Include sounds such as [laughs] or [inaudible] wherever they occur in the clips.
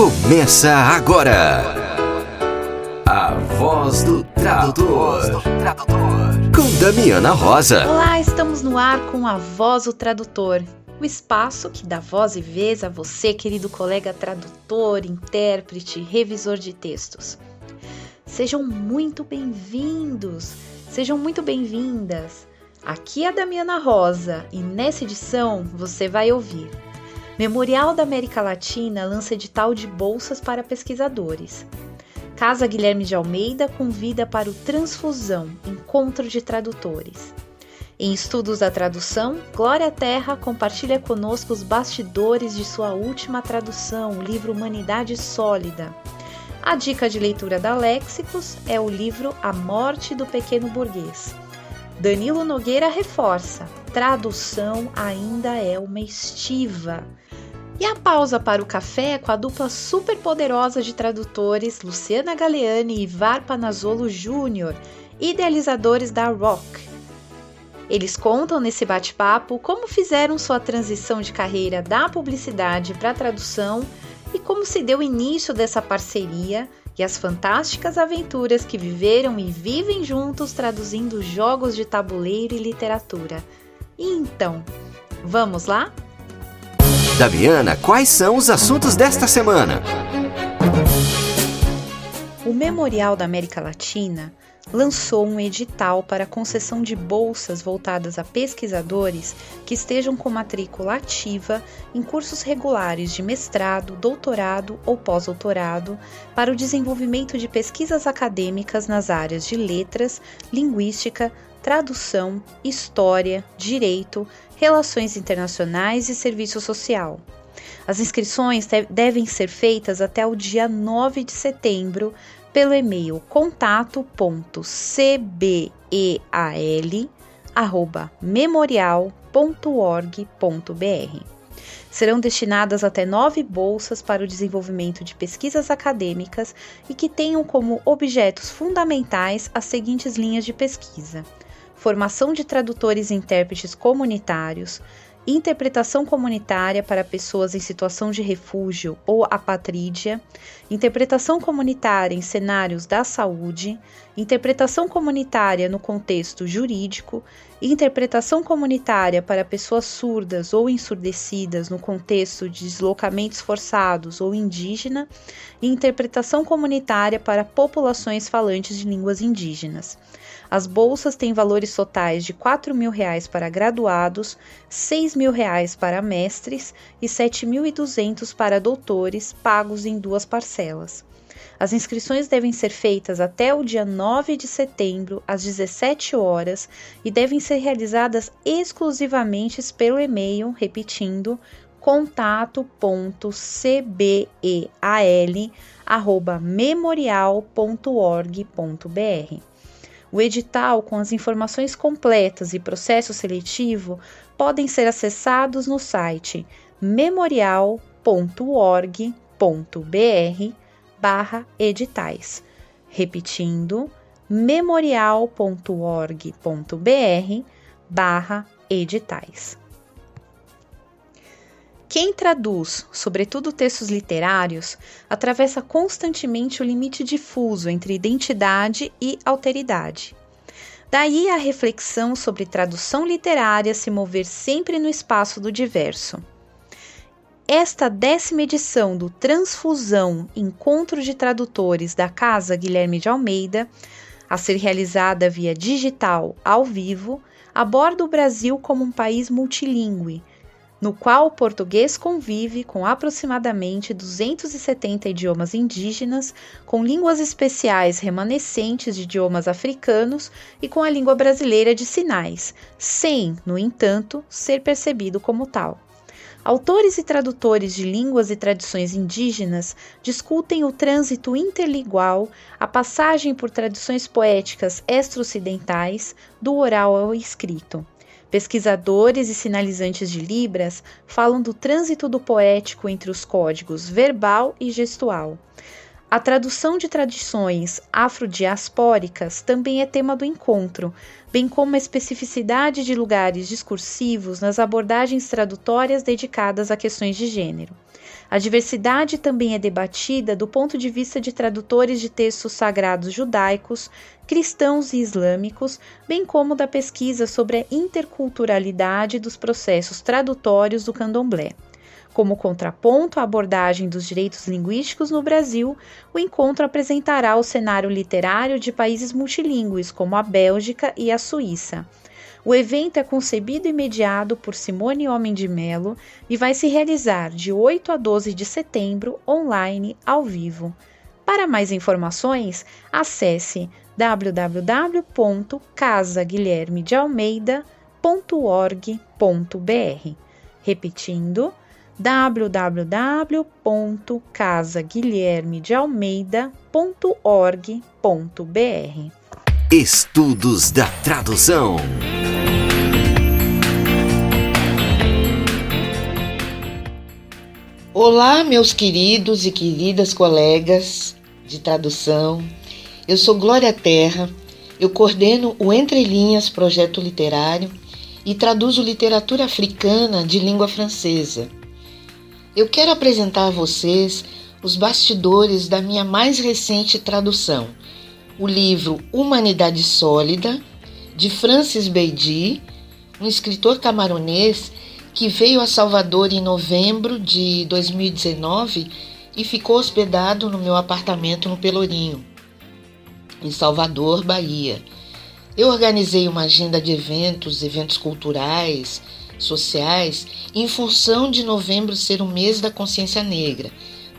Começa agora. A voz do tradutor. Com Damiana Rosa. Olá, estamos no ar com a Voz do Tradutor. O espaço que dá voz e vez a você, querido colega tradutor, intérprete, revisor de textos. Sejam muito bem-vindos, sejam muito bem-vindas. Aqui é a Damiana Rosa e nessa edição você vai ouvir Memorial da América Latina lança edital de bolsas para pesquisadores. Casa Guilherme de Almeida convida para o Transfusão, encontro de tradutores. Em estudos da tradução, Glória Terra compartilha conosco os bastidores de sua última tradução, o livro Humanidade Sólida. A dica de leitura da Léxicos é o livro A Morte do Pequeno Burguês. Danilo Nogueira reforça: tradução ainda é uma estiva. E a pausa para o café com a dupla super poderosa de tradutores Luciana Galeani e Ivar Panazzolo Jr., idealizadores da Rock. Eles contam nesse bate-papo como fizeram sua transição de carreira da publicidade para a tradução e como se deu início dessa parceria e as fantásticas aventuras que viveram e vivem juntos traduzindo jogos de tabuleiro e literatura. E então, vamos lá? Damiana, quais são os assuntos desta semana? O Memorial da América Latina lançou um edital para concessão de bolsas voltadas a pesquisadores que estejam com matrícula ativa em cursos regulares de mestrado, doutorado ou pós-doutorado para o desenvolvimento de pesquisas acadêmicas nas áreas de letras, linguística, tradução, história, direito, relações internacionais e serviço social. As inscrições devem ser feitas até o dia 9 de setembro pelo e-mail contato.cbal@memorial.org.br. Serão destinadas até nove bolsas para o desenvolvimento de pesquisas acadêmicas e que tenham como objetos fundamentais as seguintes linhas de pesquisa: formação de tradutores e intérpretes comunitários, interpretação comunitária para pessoas em situação de refúgio ou apatrídia, interpretação comunitária em cenários da saúde, interpretação comunitária no contexto jurídico, interpretação comunitária para pessoas surdas ou ensurdecidas no contexto de deslocamentos forçados ou indígena, e interpretação comunitária para populações falantes de línguas indígenas. As bolsas têm valores totais de 4 mil reais para graduados, 6 mil reais para mestres e R$ 7.200 para doutores, pagos em duas parcelas. As inscrições devem ser feitas até o dia 9 de setembro, às 17 horas, e devem ser realizadas exclusivamente pelo e-mail, repetindo, contato.cbal@memorial.org.br. O edital com as informações completas e processo seletivo podem ser acessados no site memorial.org.br/editais. Repetindo, memorial.org.br/editais. Quem traduz, sobretudo textos literários, atravessa constantemente o limite difuso entre identidade e alteridade. Daí a reflexão sobre tradução literária se mover sempre no espaço do diverso. Esta décima edição do Transfusão Encontro de Tradutores da Casa Guilherme de Almeida, a ser realizada via digital ao vivo, aborda o Brasil como um país multilingüe, no qual o português convive com aproximadamente 270 idiomas indígenas, com línguas especiais remanescentes de idiomas africanos e com a língua brasileira de sinais, sem, no entanto, ser percebido como tal. Autores e tradutores de línguas e tradições indígenas discutem o trânsito interligual, a passagem por tradições poéticas extra-ocidentais, do oral ao escrito. Pesquisadores e sinalizantes de Libras falam do trânsito do poético entre os códigos verbal e gestual. A tradução de tradições afrodiaspóricas também é tema do encontro, bem como a especificidade de lugares discursivos nas abordagens tradutórias dedicadas a questões de gênero. A diversidade também é debatida do ponto de vista de tradutores de textos sagrados judaicos, cristãos e islâmicos, bem como da pesquisa sobre a interculturalidade dos processos tradutórios do candomblé. Como contraponto à abordagem dos direitos linguísticos no Brasil, o encontro apresentará o cenário literário de países multilingües, como a Bélgica e a Suíça. O evento é concebido e mediado por Simone Homem de Melo e vai se realizar de 8 a 12 de setembro, online, ao vivo. Para mais informações, acesse www.casaguilhermedealmeida.org.br. Repetindo, www.casaguilhermedealmeida.org.br. Estudos da Tradução. Olá, meus queridos e queridas colegas de tradução. Eu sou Glória Terra, eu coordeno o Entre Linhas projeto literário e traduzo literatura africana de língua francesa. Eu quero apresentar a vocês os bastidores da minha mais recente tradução, o livro Humanidade Sólida, de Francis Beidi, um escritor camaronês que veio a Salvador em novembro de 2019 e ficou hospedado no meu apartamento no Pelourinho, em Salvador, Bahia. Eu organizei uma agenda de eventos, eventos culturais, sociais, em função de novembro ser o mês da consciência negra.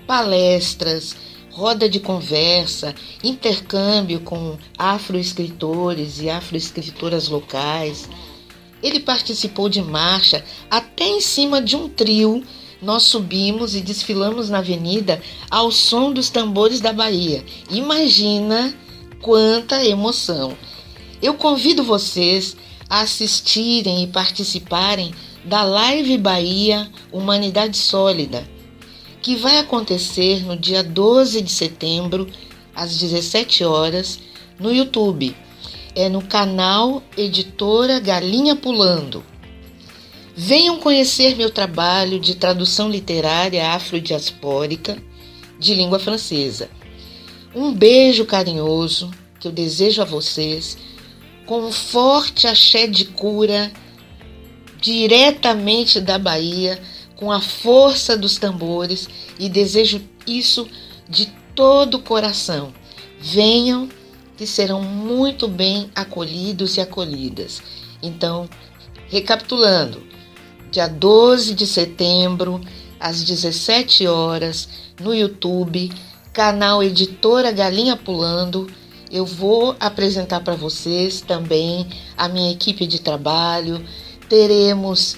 Palestras, roda de conversa, intercâmbio com afroescritores e afroescritoras locais ele participou de marcha até em cima de um trio. Nós subimos e desfilamos na avenida ao som dos tambores da Bahia. Imagina quanta emoção! Eu convido vocês assistirem e participarem da Live Bahia Humanidade Sólida, que vai acontecer no dia 12 de setembro, às 17 horas, no YouTube é no canal Editora Galinha Pulando. Venham conhecer meu trabalho de tradução literária afrodiaspórica de língua francesa. Um beijo carinhoso que eu desejo a vocês, com um forte axé de cura diretamente da Bahia, com a força dos tambores e desejo isso de todo o coração. Venham que serão muito bem acolhidos e acolhidas. Então, recapitulando, dia 12 de setembro, às 17 horas, no YouTube, canal Editora Galinha Pulando, eu vou apresentar para vocês também a minha equipe de trabalho. Teremos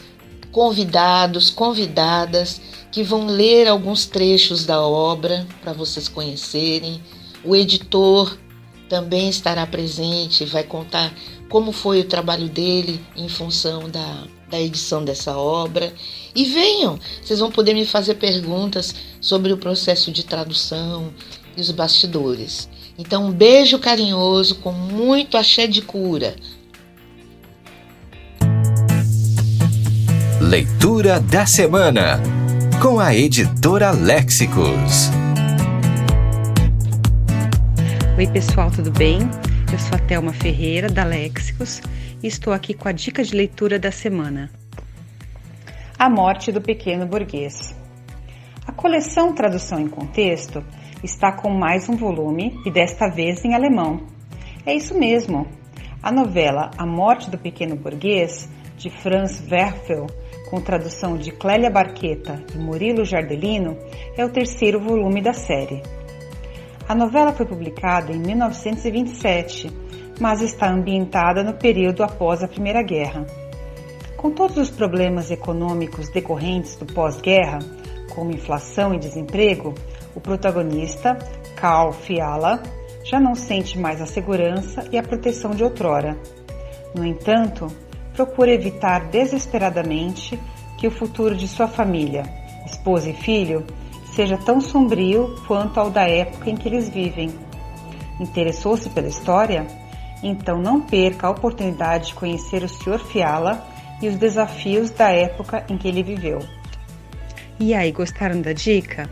convidados, convidadas que vão ler alguns trechos da obra para vocês conhecerem. O editor também estará presente, vai contar como foi o trabalho dele em função da, da edição dessa obra. E venham, vocês vão poder me fazer perguntas sobre o processo de tradução e os bastidores. Então, um beijo carinhoso com muito axé de cura. Leitura da semana com a editora Léxicos. Oi, pessoal, tudo bem? Eu sou a Thelma Ferreira, da Léxicos, e estou aqui com a dica de leitura da semana. A Morte do Pequeno Burguês. A coleção Tradução em Contexto está com mais um volume e desta vez em alemão. É isso mesmo. A novela A Morte do Pequeno Burguês, de Franz Werfel, com tradução de Clélia Barqueta e Murilo Jardelino, é o terceiro volume da série. A novela foi publicada em 1927, mas está ambientada no período após a Primeira Guerra. Com todos os problemas econômicos decorrentes do pós-guerra, como inflação e desemprego, o protagonista, Karl Fiala, já não sente mais a segurança e a proteção de outrora. No entanto, procura evitar desesperadamente que o futuro de sua família, esposa e filho, seja tão sombrio quanto ao da época em que eles vivem. Interessou-se pela história? Então não perca a oportunidade de conhecer o Sr. Fiala e os desafios da época em que ele viveu. E aí, gostaram da dica?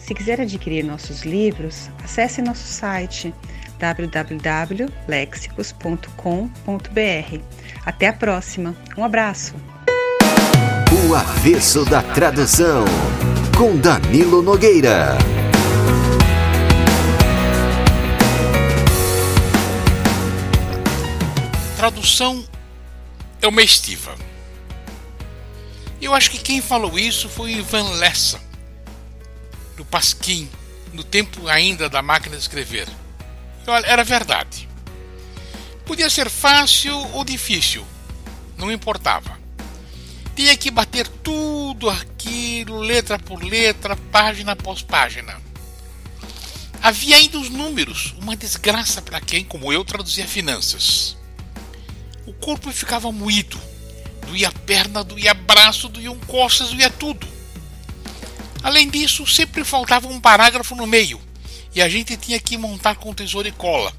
Se quiser adquirir nossos livros, acesse nosso site www.lexicos.com.br. Até a próxima. Um abraço. O avesso da tradução com Danilo Nogueira. Tradução é uma estiva. Eu acho que quem falou isso foi Ivan Lessa, do Pasquim, no tempo ainda da máquina de escrever. Olha, era verdade. Podia ser fácil ou difícil, não importava. Tinha que bater tudo aquilo, letra por letra, página após página. Havia ainda os números, uma desgraça para quem, como eu, traduzia finanças. O corpo ficava moído, doía perna, doía braço, doía um costas, doía tudo. Além disso, sempre faltava um parágrafo no meio e a gente tinha que montar com tesoura e cola.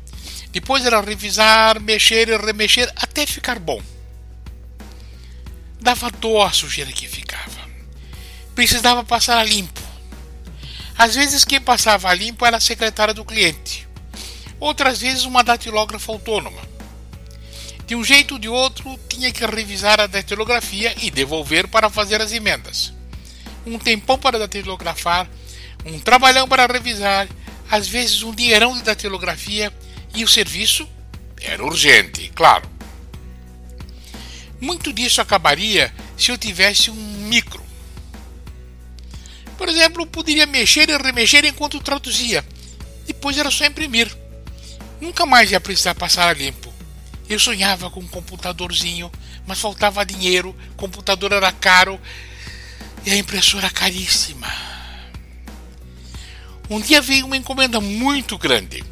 Depois era revisar, mexer e remexer até ficar bom. Dava dó a sujeira que ficava. Precisava passar a limpo. Às vezes quem passava a limpo era a secretária do cliente. Outras vezes uma datilógrafa autônoma. De um jeito ou de outro, tinha que revisar a datilografia e devolver para fazer as emendas. Um tempão para datilografar, um trabalhão para revisar, às vezes um dinheirão de datilografia e o serviço era urgente, claro. Muito disso acabaria se eu tivesse um micro. Por exemplo, poderia mexer e remexer enquanto traduzia. Depois era só imprimir. Nunca mais ia precisar passar a limpo. Eu sonhava com um computadorzinho, mas faltava dinheiro, computador era caro e a impressora caríssima. Um dia veio uma encomenda muito grande.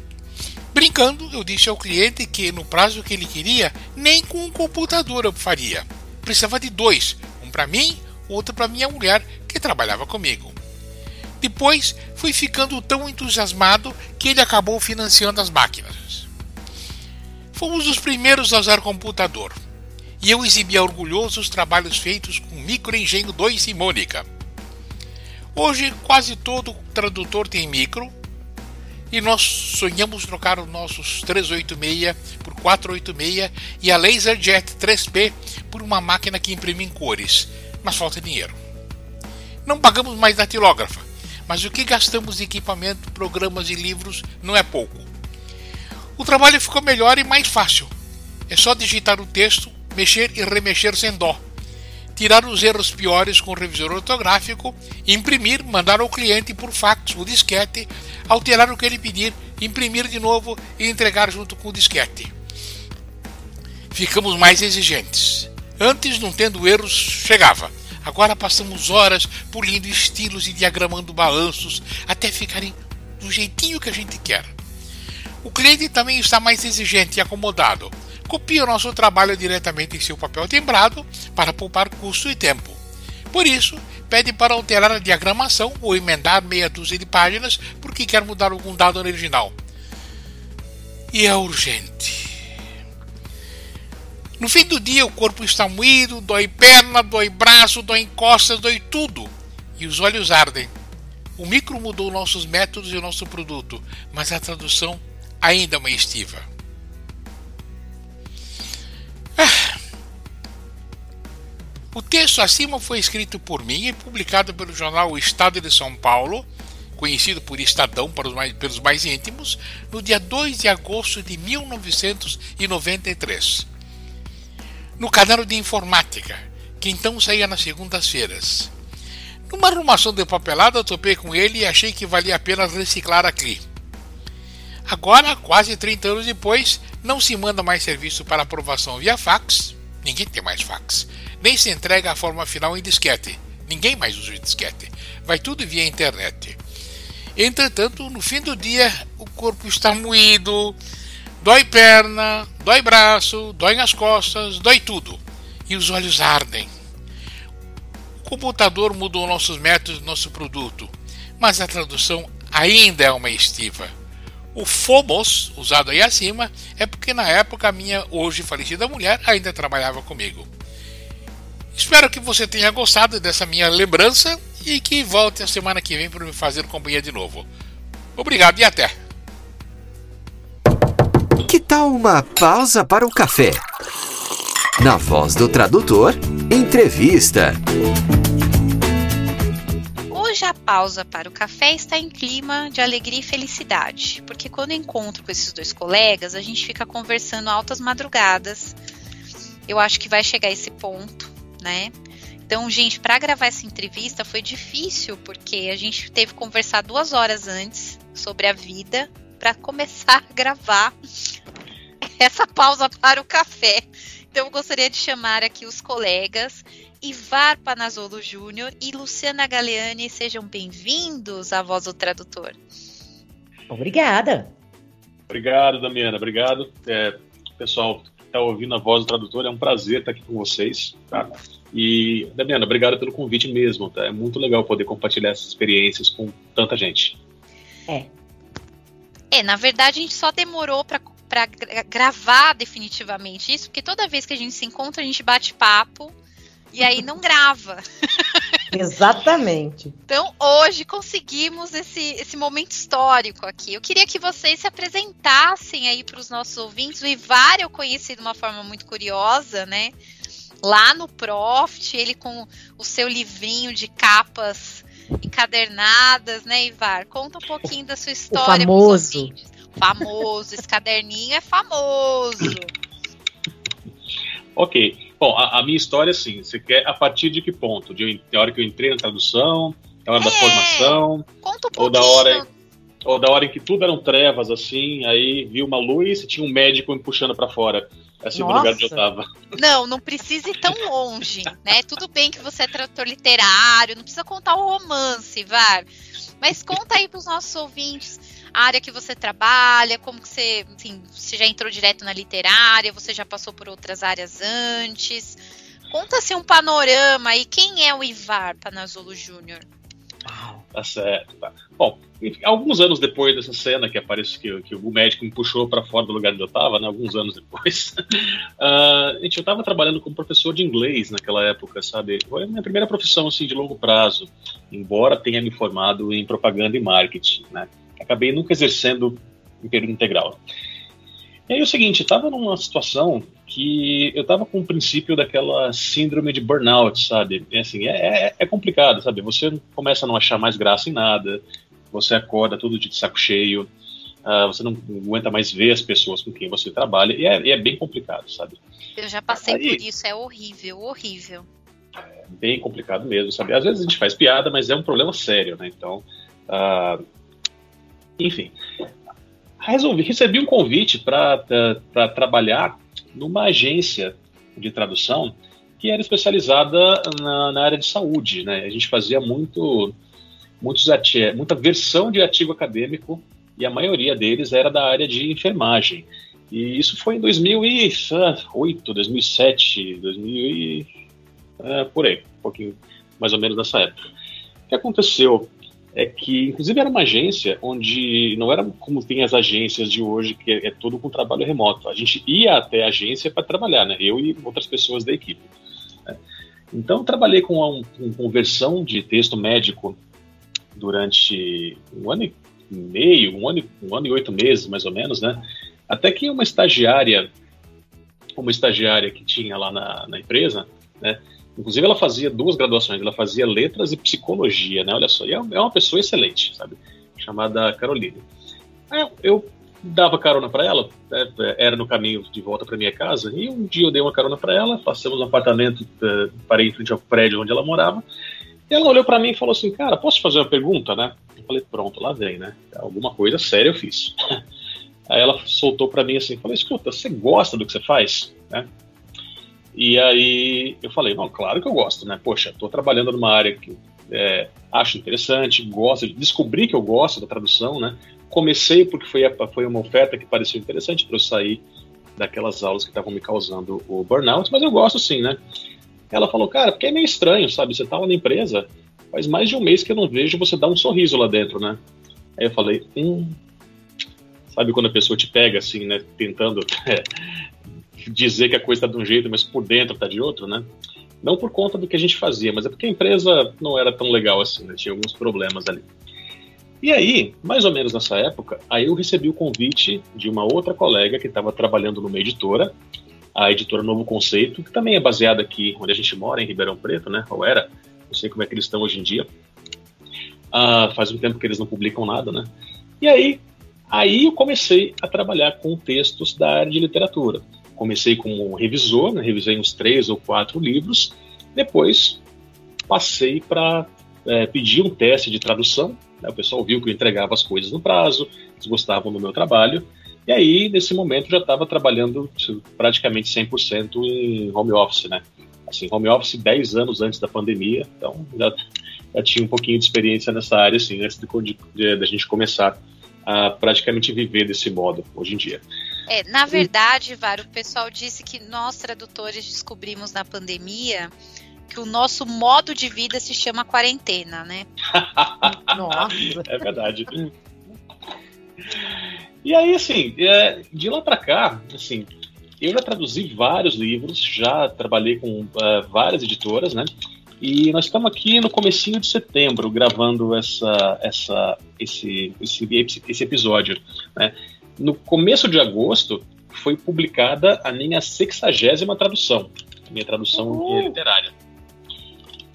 Brincando, eu disse ao cliente que no prazo que ele queria, nem com um computador eu faria. Precisava de dois, um para mim, outro para minha mulher que trabalhava comigo. Depois fui ficando tão entusiasmado que ele acabou financiando as máquinas. Fomos os primeiros a usar computador, e eu exibia orgulhoso os trabalhos feitos com Microengenho 2 e Mônica. Hoje, quase todo tradutor tem micro, e nós sonhamos trocar os nossos 386 por 486 e a LaserJet 3P por uma máquina que imprime em cores, mas falta dinheiro. Não pagamos mais datilógrafa, mas o que gastamos de equipamento, programas e livros não é pouco. O trabalho ficou melhor e mais fácil. É só digitar o texto, mexer e remexer sem dó. Tirar os erros piores com o revisor ortográfico, imprimir, mandar ao cliente por fax o disquete, alterar o que ele pedir, imprimir de novo e entregar junto com o disquete. Ficamos mais exigentes. Antes, não tendo erros, chegava. Agora passamos horas polindo estilos e diagramando balanços até ficarem do jeitinho que a gente quer. O cliente também está mais exigente e acomodado. Copia o nosso trabalho diretamente em seu papel timbrado para poupar custo e tempo. Por isso, pede para alterar a diagramação ou emendar meia dúzia de páginas porque quer mudar algum dado original. E é urgente. No fim do dia, o corpo está moído, dói perna, dói braço, dói costas, dói tudo. E os olhos ardem. O micro mudou nossos métodos e o nosso produto, mas a tradução ainda uma estiva. O texto acima foi escrito por mim e publicado pelo jornal Estado de São Paulo, conhecido por Estadão para os mais, pelos mais íntimos, no dia 2 de agosto de 1993. No caderno de informática, que então saía nas segundas-feiras. Numa arrumação de papelada, topei com ele e achei que valia a pena reciclar aqui. Agora, quase 30 anos depois, não se manda mais serviço para aprovação via fax, ninguém tem mais fax, nem se entrega a forma final em disquete, ninguém mais usa disquete, vai tudo via internet. Entretanto, no fim do dia, o corpo está moído, dói perna, dói braço, dói nas costas, dói tudo, e os olhos ardem. O computador mudou nossos métodos, nosso produto. mas a tradução ainda é uma estiva. O fomos, usado aí acima, é porque na época a minha hoje falecida mulher ainda trabalhava comigo. Espero que você tenha gostado dessa minha lembrança e que volte a semana que vem para me fazer companhia de novo. Obrigado e até! Que tal uma pausa para o café? Na voz do tradutor, entrevista. Hoje a pausa para o café está em clima de alegria e felicidade, porque quando encontro com esses dois colegas, a gente fica conversando altas madrugadas. Eu acho que vai chegar esse ponto, né? Então, gente, para gravar essa entrevista foi difícil, porque a gente teve que conversar duas horas antes sobre a vida para começar a gravar [laughs] essa pausa para o café. Então, eu gostaria de chamar aqui os colegas Ivar Panazolo Júnior e Luciana Galeani. Sejam bem-vindos à Voz do Tradutor. Obrigada. Obrigado, Damiana. Obrigado. É, pessoal está ouvindo a Voz do Tradutor, é um prazer estar aqui com vocês. Tá? E, Damiana, obrigado pelo convite mesmo. Tá? É muito legal poder compartilhar essas experiências com tanta gente. É. É, na verdade, a gente só demorou para para gravar definitivamente isso, porque toda vez que a gente se encontra, a gente bate papo e aí não grava. [laughs] Exatamente. Então, hoje conseguimos esse, esse momento histórico aqui. Eu queria que vocês se apresentassem aí para os nossos ouvintes. O Ivar eu conheci de uma forma muito curiosa, né? Lá no Profit, ele com o seu livrinho de capas encadernadas, né, Ivar? Conta um pouquinho da sua história. O famoso. Famoso, esse caderninho é famoso. Ok. Bom, a, a, minha história, assim, você quer a partir de que ponto? De, da hora que eu entrei na tradução, da hora é, da formação, conta um ou da hora ou da hora em que tudo eram trevas, assim, aí vi uma luz e tinha um médico me puxando para fora. É o lugar onde eu tava. Não, não precisa ir tão longe, né? Tudo bem que você é tradutor literário, não precisa contar o romance, vai. Mas conta aí pros nossos ouvintes área que você trabalha, como que você, assim, você já entrou direto na literária, você já passou por outras áreas antes. Conta-se um panorama aí, quem é o Ivar Panazolo Júnior? Tá certo, tá. Bom, alguns anos depois dessa cena que aparece que, que o médico me puxou para fora do lugar onde eu estava, né, alguns anos depois, uh, [laughs] gente, eu estava trabalhando como professor de inglês naquela época, sabe? Foi a minha primeira profissão assim de longo prazo, embora tenha me formado em propaganda e marketing, né? Acabei nunca exercendo em período integral. E aí é o seguinte, estava numa situação que eu estava com o princípio daquela síndrome de burnout, sabe? É, assim, é, é, é, complicado, sabe? Você começa a não achar mais graça em nada, você acorda tudo de saco cheio, uh, você não aguenta mais ver as pessoas com quem você trabalha, e é, é bem complicado, sabe? Eu já passei aí, por isso, é horrível, horrível. É bem complicado mesmo, sabe? Às vezes a gente faz piada, mas é um problema sério, né? Então, uh, enfim, resolvi, recebi um convite para trabalhar numa agência de tradução que era especializada na, na, área de saúde. Né? A gente fazia muito, muitos muita versão de artigo acadêmico e a maioria deles era da área de enfermagem. E isso foi em 2008, 2007, 2000 e, é, por aí, um pouquinho mais ou menos nessa época. O que aconteceu? É que, inclusive, era uma agência onde não era como tem as agências de hoje, que é, é tudo com trabalho remoto. A gente ia até a agência para trabalhar, né? Eu e outras pessoas da equipe. Né? Então, trabalhei com conversão de texto médico durante um ano e meio, um ano, um ano e oito meses, mais ou menos, né? Até que uma estagiária, uma estagiária que tinha lá na, na empresa, né? Inclusive, ela fazia duas graduações, ela fazia letras e psicologia, né? Olha só, e é, é uma pessoa excelente, sabe? Chamada Caroline. Aí eu dava carona para ela, né? era no caminho de volta para minha casa, e um dia eu dei uma carona para ela, passamos no apartamento, parei em frente ao prédio onde ela morava, e ela olhou para mim e falou assim: Cara, posso fazer uma pergunta, né? Eu falei: Pronto, lá vem, né? Alguma coisa séria eu fiz. [laughs] Aí ela soltou para mim assim: Falei, escuta, você gosta do que você faz? Né? E aí eu falei, não, claro que eu gosto, né? Poxa, estou trabalhando numa área que é, acho interessante, gosto, descobri que eu gosto da tradução, né? Comecei porque foi, foi uma oferta que pareceu interessante para eu sair daquelas aulas que estavam me causando o burnout, mas eu gosto sim, né? Ela falou, cara, porque é meio estranho, sabe? Você estava na empresa faz mais de um mês que eu não vejo você dar um sorriso lá dentro, né? Aí eu falei, hum. Sabe quando a pessoa te pega assim, né? Tentando [laughs] dizer que a coisa está de um jeito, mas por dentro está de outro, né? Não por conta do que a gente fazia, mas é porque a empresa não era tão legal assim, né? Tinha alguns problemas ali. E aí, mais ou menos nessa época, aí eu recebi o convite de uma outra colega que estava trabalhando numa editora, a editora Novo Conceito, que também é baseada aqui onde a gente mora, em Ribeirão Preto, né? Ou era, não sei como é que eles estão hoje em dia. Ah, faz um tempo que eles não publicam nada, né? E aí, aí eu comecei a trabalhar com textos da área de literatura. Comecei como revisor, né? revisei uns três ou quatro livros. Depois passei para é, pedir um teste de tradução. Né? O pessoal viu que eu entregava as coisas no prazo, eles gostavam do meu trabalho. E aí, nesse momento, já estava trabalhando praticamente 100% em home office, né? Assim, home office 10 anos antes da pandemia, então já já tinha um pouquinho de experiência nessa área, assim, antes da gente começar a praticamente viver desse modo hoje em dia. É, na verdade, Varo, o pessoal disse que nós tradutores descobrimos na pandemia que o nosso modo de vida se chama quarentena, né? [laughs] Nossa. É verdade. E aí, assim, é, de lá para cá, assim, eu já traduzi vários livros, já trabalhei com uh, várias editoras, né? E nós estamos aqui no comecinho de setembro gravando essa, essa, esse, esse, esse episódio. Né? No começo de agosto foi publicada a minha sexagésima tradução, minha tradução uhum. literária.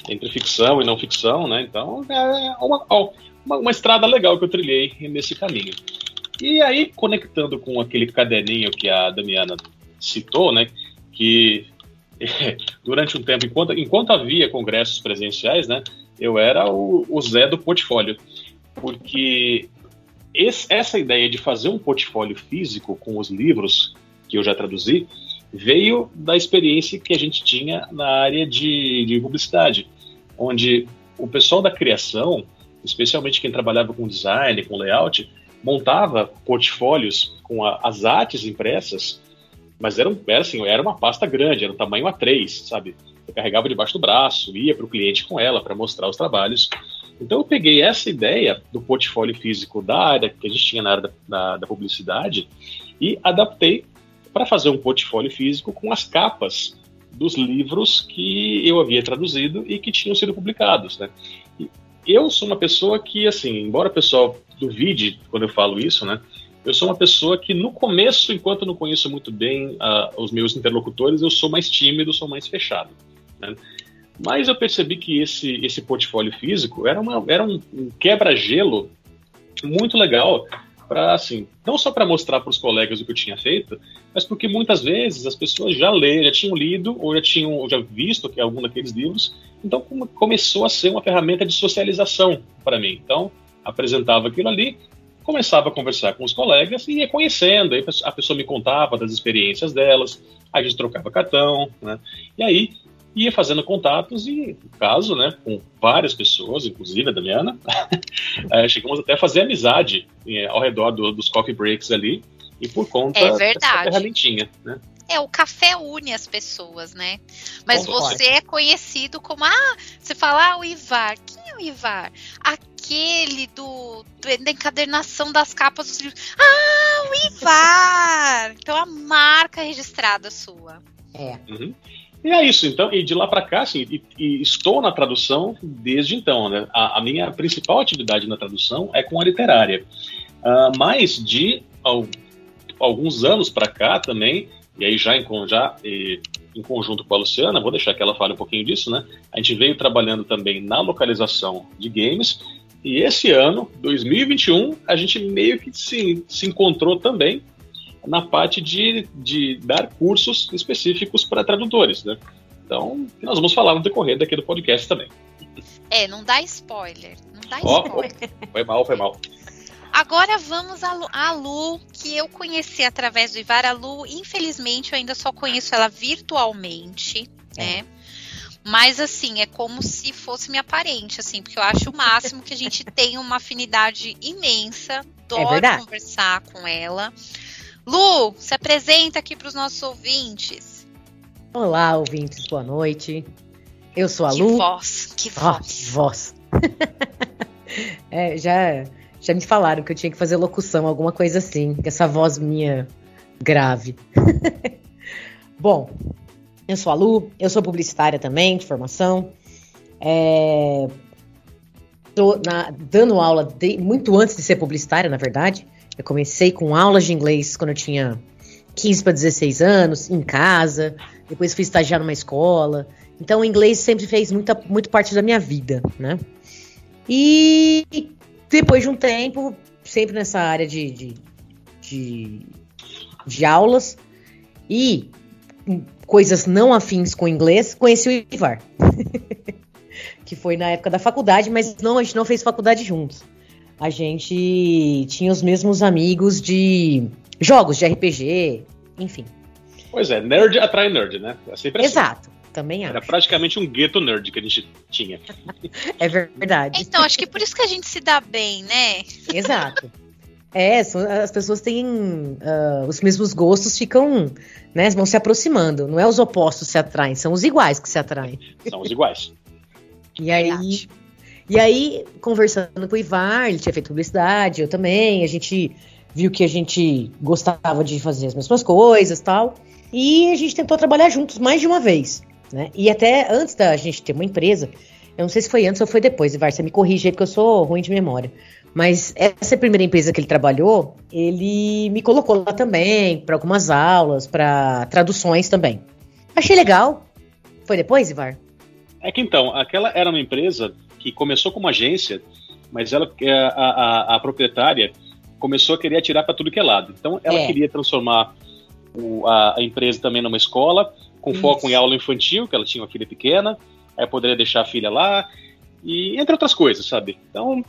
Entre ficção e não ficção, né? Então é uma, uma, uma estrada legal que eu trilhei nesse caminho. E aí, conectando com aquele caderninho que a Damiana citou, né? Que [laughs] durante um tempo, enquanto, enquanto havia congressos presenciais, né, eu era o, o Zé do portfólio, porque esse, essa ideia de fazer um portfólio físico com os livros que eu já traduzi veio da experiência que a gente tinha na área de, de publicidade, onde o pessoal da criação, especialmente quem trabalhava com design, com layout, montava portfólios com a, as artes impressas mas era, era, assim, era uma pasta grande, era um tamanho A3, sabe? Eu carregava debaixo do braço, ia para o cliente com ela para mostrar os trabalhos. Então eu peguei essa ideia do portfólio físico da área que a gente tinha na área da, da, da publicidade e adaptei para fazer um portfólio físico com as capas dos livros que eu havia traduzido e que tinham sido publicados, né? E eu sou uma pessoa que, assim, embora o pessoal duvide quando eu falo isso, né? Eu sou uma pessoa que, no começo, enquanto eu não conheço muito bem uh, os meus interlocutores, eu sou mais tímido, sou mais fechado. Né? Mas eu percebi que esse, esse portfólio físico era, uma, era um, um quebra-gelo muito legal para assim, não só para mostrar para os colegas o que eu tinha feito, mas porque muitas vezes as pessoas já leram, já tinham lido ou já tinham ou já visto que algum daqueles livros, então começou a ser uma ferramenta de socialização para mim. Então apresentava aquilo ali, começava a conversar com os colegas e ia conhecendo. Aí a pessoa me contava das experiências delas, a gente trocava cartão, né? E aí ia fazendo contatos e, no caso, né, com várias pessoas, inclusive a Damiana, é, [laughs] chegamos até a fazer amizade é, ao redor do, dos coffee breaks ali e por conta é verdade. dessa ferramentinha, né? É, o café une as pessoas, né? Mas Bom, você é conhecido como. Ah, você fala, ah, o Ivar. Quem é o Ivar? Aquele do, do da encadernação das capas dos livros. Ah, o Ivar! então a marca registrada sua. É. Uhum. E é isso, então, e de lá para cá, assim, e, e, estou na tradução desde então, né? A, a, minha principal atividade na tradução é com a literária. Uh, mas de alguns anos para cá também, e aí já em, já, e, em conjunto com a Luciana, vou deixar que ela fale um pouquinho disso, né? A gente veio trabalhando também na localização de games, e esse ano, 2021, a gente meio que se, se encontrou também na parte de, de dar cursos específicos para tradutores, né? Então, nós vamos falar no decorrer daqui do podcast também. É, não dá spoiler. Não dá spoiler. Oh, foi mal, foi mal. Agora vamos a Lu, a Lu, que eu conheci através do Ivar. A Lu, infelizmente, eu ainda só conheço ela virtualmente, é. né? Mas assim, é como se fosse minha parente, assim, porque eu acho o máximo que a gente [laughs] tem uma afinidade imensa. Adoro é conversar com ela. Lu, se apresenta aqui para os nossos ouvintes. Olá, ouvintes, boa noite. Eu sou a que Lu. Voz, que voz, que voz. [laughs] é, já, já me falaram que eu tinha que fazer locução, alguma coisa assim, com essa voz minha grave. [laughs] Bom, eu sou a Lu, eu sou publicitária também, de formação. É, tô na, dando aula de, muito antes de ser publicitária, na verdade. Eu comecei com aulas de inglês quando eu tinha 15 para 16 anos, em casa. Depois fui estagiar numa escola. Então, o inglês sempre fez muita, muito parte da minha vida, né? E depois de um tempo, sempre nessa área de, de, de, de aulas e coisas não afins com inglês, conheci o Ivar. [laughs] que foi na época da faculdade, mas não, a gente não fez faculdade juntos. A gente tinha os mesmos amigos de jogos de RPG, enfim. Pois é, nerd atrai nerd, né? É sempre assim. Exato, também acho. Era praticamente um gueto nerd que a gente tinha. [laughs] é verdade. Então, acho que por isso que a gente se dá bem, né? Exato. É, as pessoas têm uh, os mesmos gostos, ficam, né, vão se aproximando. Não é os opostos que se atraem, são os iguais que se atraem. São os iguais. e aí, e aí, conversando com o Ivar, ele tinha feito publicidade, eu também, a gente viu que a gente gostava de fazer as mesmas coisas tal. E a gente tentou trabalhar juntos mais de uma vez, né? E até antes da gente ter uma empresa, eu não sei se foi antes ou foi depois, Ivar, você me corrige aí porque eu sou ruim de memória. Mas essa primeira empresa que ele trabalhou, ele me colocou lá também, para algumas aulas, para traduções também. Achei legal. Foi depois, Ivar? É que então, aquela era uma empresa que começou como agência, mas ela, a, a, a proprietária começou a querer atirar para tudo que é lado. Então, ela é. queria transformar o, a, a, empresa também numa escola, com Isso. foco em aula infantil, que ela tinha uma filha pequena, aí poderia deixar a filha lá, e entre outras coisas, sabe? Então.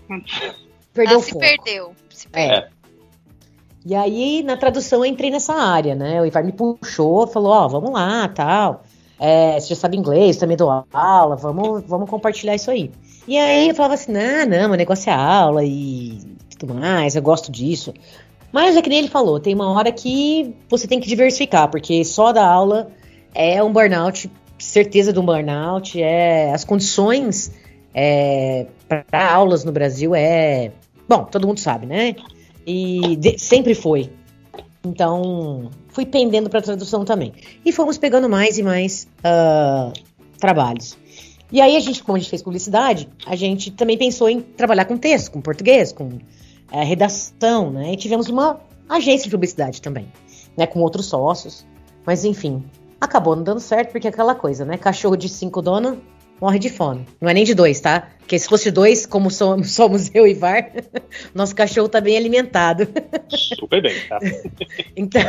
Perdeu Ela se perdeu. Se perdeu. É. E aí, na tradução, eu entrei nessa área, né? O Ivar me puxou, falou, ó, oh, vamos lá, tal. É, você já sabe inglês, também dou aula, vamos, vamos compartilhar isso aí. E aí eu falava assim, não, não, meu negócio é aula e tudo mais, eu gosto disso. Mas é que nem ele falou, tem uma hora que você tem que diversificar, porque só da aula é um burnout, certeza de um burnout, é as condições é, para aulas no Brasil é Bom, todo mundo sabe, né? E de, sempre foi. Então, fui pendendo para tradução também. E fomos pegando mais e mais uh, trabalhos. E aí a gente, como a gente fez publicidade, a gente também pensou em trabalhar com texto, com português, com uh, redação, né? E tivemos uma agência de publicidade também, né? Com outros sócios. Mas enfim, acabou não dando certo porque é aquela coisa, né? Cachorro de cinco donos morre de fome. Não é nem de dois, tá? Porque se fosse dois, como somos, [laughs] somos eu e Var, [laughs] nosso cachorro tá bem alimentado. [laughs] Super bem, tá? então,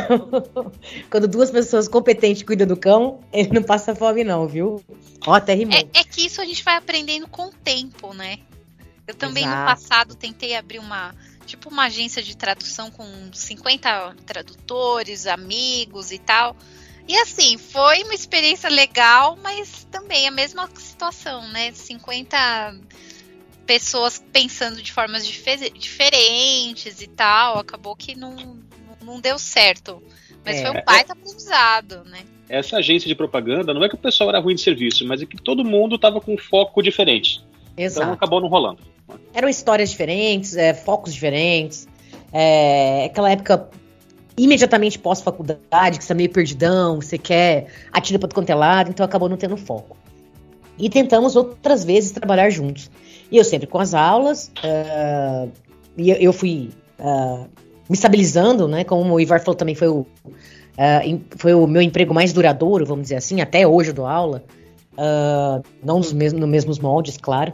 quando duas pessoas competentes cuidam do cão, ele não passa fome, não, viu? Ó, até rimou. É, é que isso a gente vai aprendendo com o tempo, né? Eu também Exato. no passado tentei abrir uma tipo uma agência de tradução com 50 tradutores, amigos e tal. E assim, foi uma experiência legal, mas também a mesma situação, né? 50 pessoas pensando de formas difer diferentes e tal. Acabou que não, não deu certo. Mas é, foi um baita aprendizado, né? Essa agência de propaganda não é que o pessoal era ruim de serviço, mas é que todo mundo estava com um foco diferente. Então Exato. Então acabou não rolando. Eram histórias diferentes, é, focos diferentes. É, aquela época imediatamente pós-faculdade, que você tá meio perdidão, você quer atira para quanto é lado, então acabou não tendo foco. E tentamos outras vezes trabalhar juntos. E eu sempre com as aulas, uh, e eu, fui uh, me estabilizando, né? Como o Ivar falou também, foi o, uh, foi o meu emprego mais duradouro, vamos dizer assim, até hoje eu dou aula. não nos mesmos, nos mesmos moldes, claro.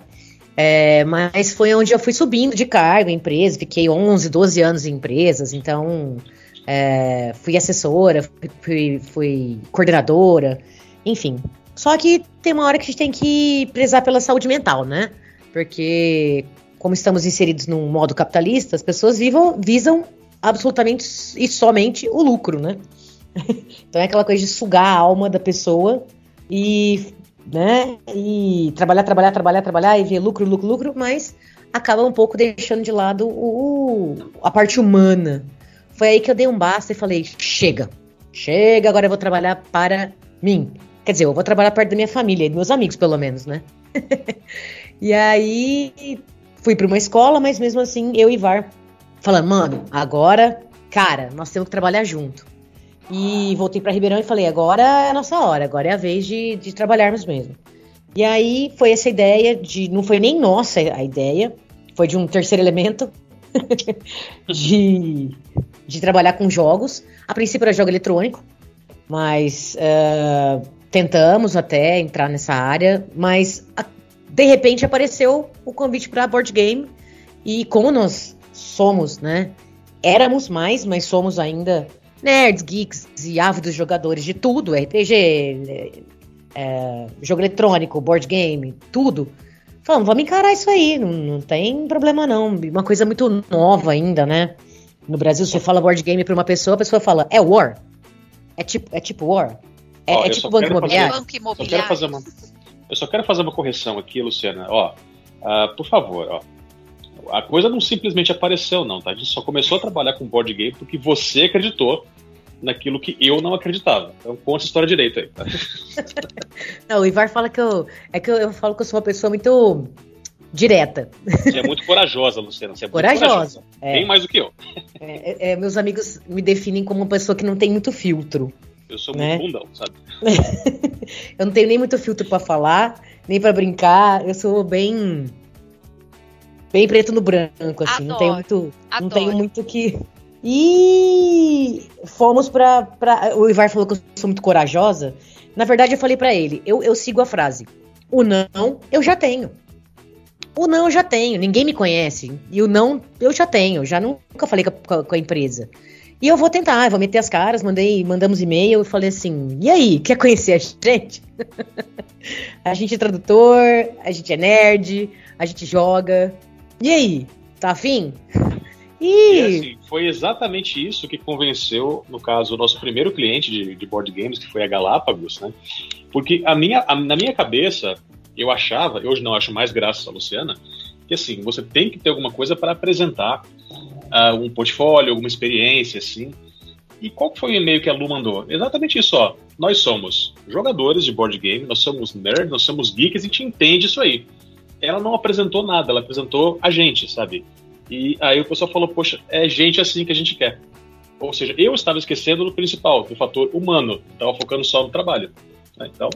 É, mas foi onde eu fui subindo de cargo em empresa, fiquei 11, 12 anos em empresas, então é, fui assessora, fui, fui, coordenadora, enfim. Só que tem uma hora que a gente tem que prezar pela saúde mental, né? Porque, como estamos inseridos num modo capitalista, as pessoas vivam, visam absolutamente e somente o lucro, né? [laughs] então é aquela coisa de sugar a alma da pessoa e, né, e trabalhar, trabalhar, trabalhar, trabalhar e ver lucro, lucro, lucro, mas acaba um pouco deixando de lado o, a parte humana foi aí que eu dei um basta e falei: chega, chega, agora eu vou trabalhar para mim. Quer dizer, eu vou trabalhar perto da minha família, dos meus amigos, pelo menos, né? [laughs] E aí fui para uma escola, mas mesmo assim eu e Var falando, mano, agora, cara, nós temos que trabalhar junto. E voltei para Ribeirão e falei, agora é a nossa hora, agora é a vez de, de trabalharmos mesmo. E aí foi essa ideia de, não foi nem nossa a ideia, foi de um terceiro elemento [laughs] de, de trabalhar com jogos. A princípio era jogo eletrônico, mas uh, tentamos até entrar nessa área, mas a, de repente apareceu o convite para board game e como nós somos, né? Éramos mais, mas somos ainda nerds, geeks e ávidos jogadores de tudo, RPG, é, é, jogo eletrônico, board game, tudo. Falamos, vamos encarar isso aí, não, não tem problema não. Uma coisa muito nova ainda, né? No Brasil, você fala board game para uma pessoa, a pessoa fala, é War. É tipo, é tipo War. É, Ó, é tipo banco imobiliário. Banco Só imobiliário. quero fazer uma, eu só quero fazer uma correção aqui, Luciana. Ó, ah, por favor, ó. A coisa não simplesmente apareceu, não, tá? A gente só começou a trabalhar com board game porque você acreditou naquilo que eu não acreditava. Então conta a história direito aí. Tá? [laughs] Não, o Ivar fala que eu. É que eu, eu falo que eu sou uma pessoa muito direta. Você é muito corajosa, Luciana. Você é muito Corajosa. É. Bem mais do que eu. É, é, meus amigos me definem como uma pessoa que não tem muito filtro. Eu sou Né? muito bundão, sabe? [laughs] eu não tenho nem muito filtro pra falar, nem pra brincar. Eu sou bem. Bem preto no branco, assim. não tenho Adoro, muito. Não adoro. tenho muito que. E fomos pra, pra. O Ivar falou que eu sou muito corajosa. Na verdade, eu falei pra ele: eu, eu sigo a frase. O não, eu já tenho. O não eu já tenho, ninguém me conhece. E o não eu já tenho, já nunca falei com a, com a empresa. E eu vou tentar, eu vou meter as caras, mandei, mandamos e-mail e falei assim: e aí, quer conhecer a gente? [laughs] a gente é tradutor, a gente é nerd, a gente joga. E aí, tá afim? E E assim, foi exatamente isso que convenceu, no caso, o nosso primeiro cliente de, de board games, que foi a Galápagos, né? Porque a minha, a- na minha cabeça, eu achava, hoje não acho mais graças a Luciana, que assim, você tem que ter alguma coisa para apresentar, ah, um portfólio, alguma experiência, assim. E qual foi o e-mail que a Lu mandou? Exatamente isso, ó. Nós somos jogadores de board game, nós somos nerds, nós somos geeks, a gente entende isso aí. Ela não apresentou nada, ela apresentou a gente, sabe? E aí o pessoal falou, poxa, é gente assim que a gente quer. Ou seja, eu estava esquecendo do principal, do fator humano. Estava focando só no trabalho. né? Então,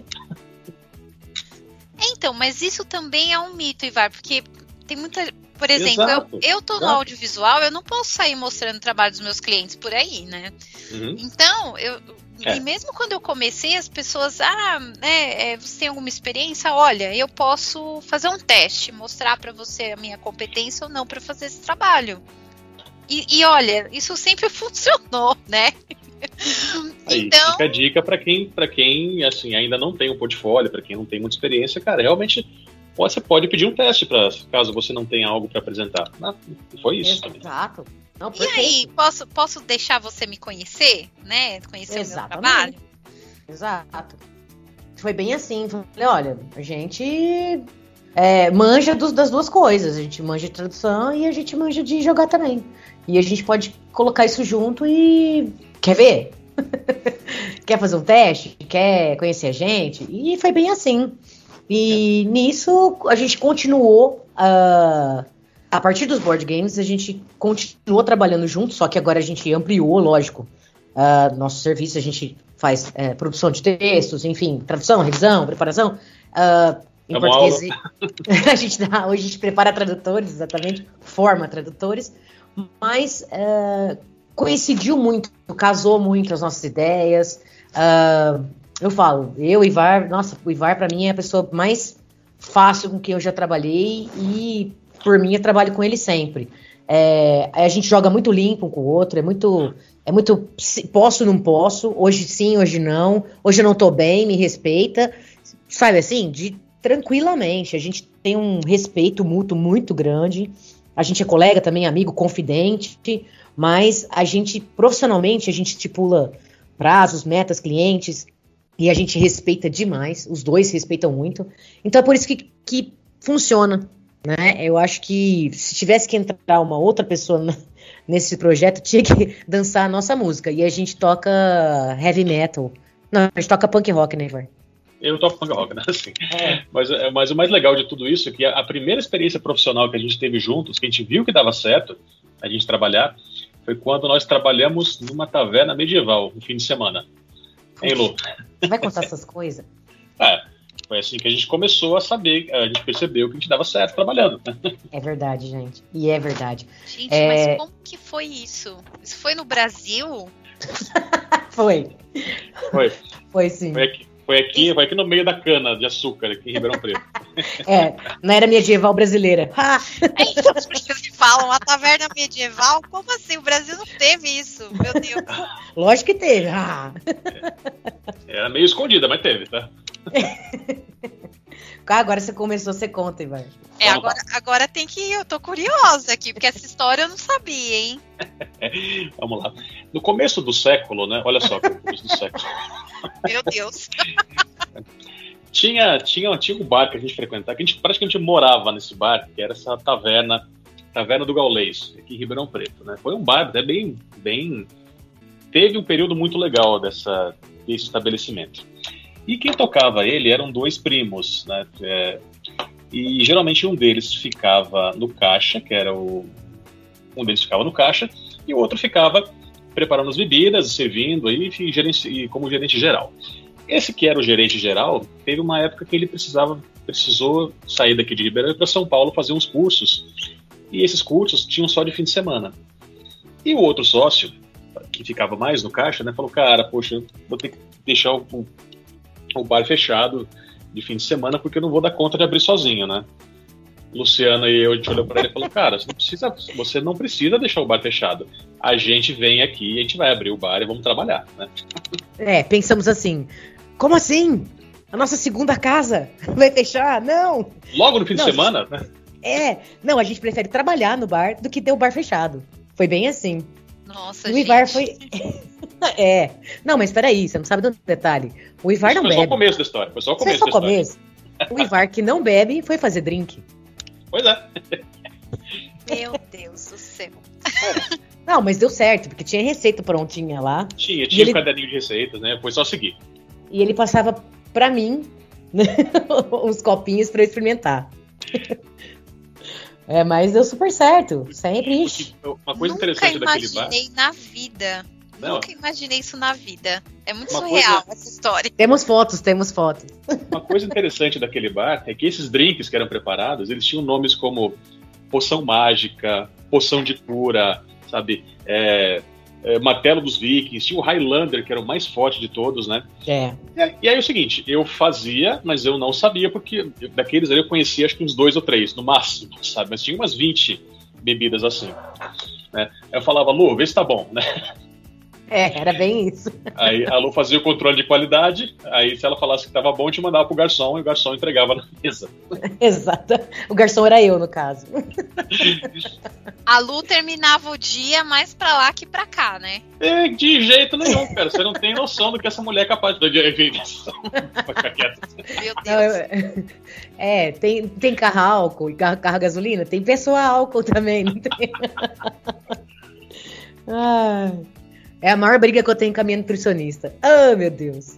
É, Então, mas isso também é um mito, Ivar, porque tem muita. Por exemplo, Exato, eu, eu tô no audiovisual, eu não posso sair mostrando o trabalho dos meus clientes por aí, né? uhum. Então, eu. É. E mesmo quando eu comecei, as pessoas, ah, né, é, você tem alguma experiência? Olha, eu posso fazer um teste, mostrar pra você a minha competência ou não pra fazer esse trabalho. E, e olha, isso sempre [laughs] funcionou, né? aí então, fica a dica para quem, para quem assim ainda não tem um portfólio, para quem não tem muita experiência, cara, realmente você pode pedir um teste para caso você não tenha algo para apresentar. Ah, foi isso também. Exato. Não, E aí, posso, posso deixar você me conhecer, né? Conhecer o meu Exatamente. trabalho? Exato. Foi bem assim. Falei, olha, a gente é, manja dos- das duas coisas. A gente manja de tradução e a gente manja de jogar também. E a gente pode colocar isso junto e. Quer ver? [laughs] Quer fazer um teste? Quer conhecer a gente? E foi bem assim. E nisso a gente continuou. ah, a partir dos board games, a gente continuou trabalhando junto, só que agora a gente ampliou, lógico. ah, nosso serviço, a gente faz é, produção de textos, enfim, tradução, revisão, preparação. ah, em uma português, [laughs] a gente dá, hoje a gente prepara tradutores, exatamente, forma tradutores, mas coincidiu muito, casou muito as nossas ideias. ah, eu falo, eu, Ivar, nossa, o Ivar para mim é a pessoa mais fácil com quem eu já trabalhei e por mim eu trabalho com ele sempre. É, a gente joga muito limpo um com o outro, é muito, é muito posso, não posso, hoje sim, hoje não, hoje eu não tô bem, me respeita, sabe assim, de tranquilamente. A gente tem um respeito mútuo muito grande. A gente é colega também, amigo, confidente, mas a gente profissionalmente a gente estipula prazos, metas, clientes e a gente respeita demais. Os dois respeitam muito. Então é por isso que, que funciona, né? Eu acho que se tivesse que entrar uma outra pessoa na- nesse projeto, tinha que [laughs] dançar a nossa música. E a gente toca heavy metal. Não, a gente toca punk rock, né, Ivar? Eu toco punk rock, né? [laughs] Assim. É. Mas, é, mas o mais legal de tudo isso é que a, a primeira experiência profissional que a gente teve juntos, que a gente viu que dava certo a gente trabalhar, foi quando nós trabalhamos numa taverna medieval, no fim de semana. Hein, Lu? Você vai contar essas coisas? [laughs] É, foi assim que a gente começou a saber, a gente percebeu que a gente dava certo trabalhando. [laughs] É verdade, gente. E é verdade. Gente, é... mas como que foi isso? Isso foi no Brasil? [laughs] foi. Foi. Foi sim. Foi aqui, foi aqui, foi aqui no meio da cana de açúcar, aqui em Ribeirão Preto. [laughs] É, na era medieval brasileira. [laughs] É isso que vocês falam, a taverna medieval? Como assim? O Brasil não teve isso, meu Deus. [laughs] Lógico que teve. Ah. Era meio escondida, mas teve, tá? Agora você começou, você conta, Ivan. É, agora, agora tem que ir, eu tô curiosa aqui, porque essa história eu não sabia, hein? [laughs] Vamos lá. No começo do século, né? Olha só, no começo do século. Meu Deus. [laughs] tinha, tinha, um bar que a gente frequentava, que a gente praticamente morava nesse bar, que era essa taverna, Taverna do Gaulês, aqui em Ribeirão Preto, né? Foi um bar até bem, bem... Teve um período muito legal dessa, desse estabelecimento. E quem tocava ele eram dois primos, né? É, e geralmente um deles ficava no caixa, que era o. Um deles ficava no caixa, e o outro ficava preparando as bebidas, servindo aí, e, gerente, como gerente geral. Esse que era o gerente geral, teve uma época que ele precisava, precisou sair daqui de Ribeirão para São Paulo fazer uns cursos. E esses cursos tinham só de fim de semana. E o outro sócio, que ficava mais no caixa, né, falou: Cara, poxa, vou ter que deixar o, o bar fechado de fim de semana porque eu não vou dar conta de abrir sozinho, né? Luciana e eu, a gente olhou para ele e falou: Cara, você não, precisa, você não precisa deixar o bar fechado. A gente vem aqui e a gente vai abrir o bar e vamos trabalhar, né? É, pensamos assim: Como assim? A nossa segunda casa [laughs] vai fechar? Não! Logo no fim não, de semana, gente, né? É, não, a gente prefere trabalhar no bar do que ter o bar fechado. Foi bem assim. Nossa, o gente. Ivar foi. [laughs] é. Não, mas peraí, você não sabe do detalhe. O Ivar não foi bebe. Foi só o começo da história. Foi só o começo. Foi só o começo. [laughs] O Ivar que não bebe foi fazer drink. Pois é. Meu Deus do céu. [laughs] Não, mas deu certo, porque tinha receita prontinha lá. Tinha, tinha ele... um caderninho de receitas, né? Foi só seguir. E ele passava pra mim os copinhos pra eu experimentar. É, mas deu super certo. Sempre. Ixi. Uma coisa Nunca interessante daquele bar. imaginei na vida. Não. Nunca imaginei isso na vida. É muito uma surreal coisa... essa história. Temos fotos, temos fotos. Uma coisa interessante daquele bar é que esses drinks que eram preparados, eles tinham nomes como poção mágica, poção de cura, sabe? É, é, Martelo dos Vikings, tinha o Highlander, que era o mais forte de todos, né? É. E, e aí é o seguinte, eu fazia, mas eu não sabia, porque daqueles ali eu conhecia acho que uns dois ou três, no máximo, sabe? Mas tinha umas 20 bebidas assim. Né? Eu falava, Lu, vê se tá bom, né? É, era bem isso. Aí a Lu fazia o controle de qualidade, aí se ela falasse que estava bom, te mandava pro garçom e o garçom entregava na mesa. [laughs] Exato. O garçom era eu, no caso. A Lu terminava o dia mais pra lá que pra cá, né? É, de jeito nenhum, cara. Você não tem noção do que essa mulher é capaz de. Meu Deus. [laughs] É, tem, tem carro álcool e carro, carro gasolina? Tem pessoa álcool também, não tem? [laughs] ah. É a maior briga que eu tenho com a minha nutricionista. Ah, oh, meu Deus.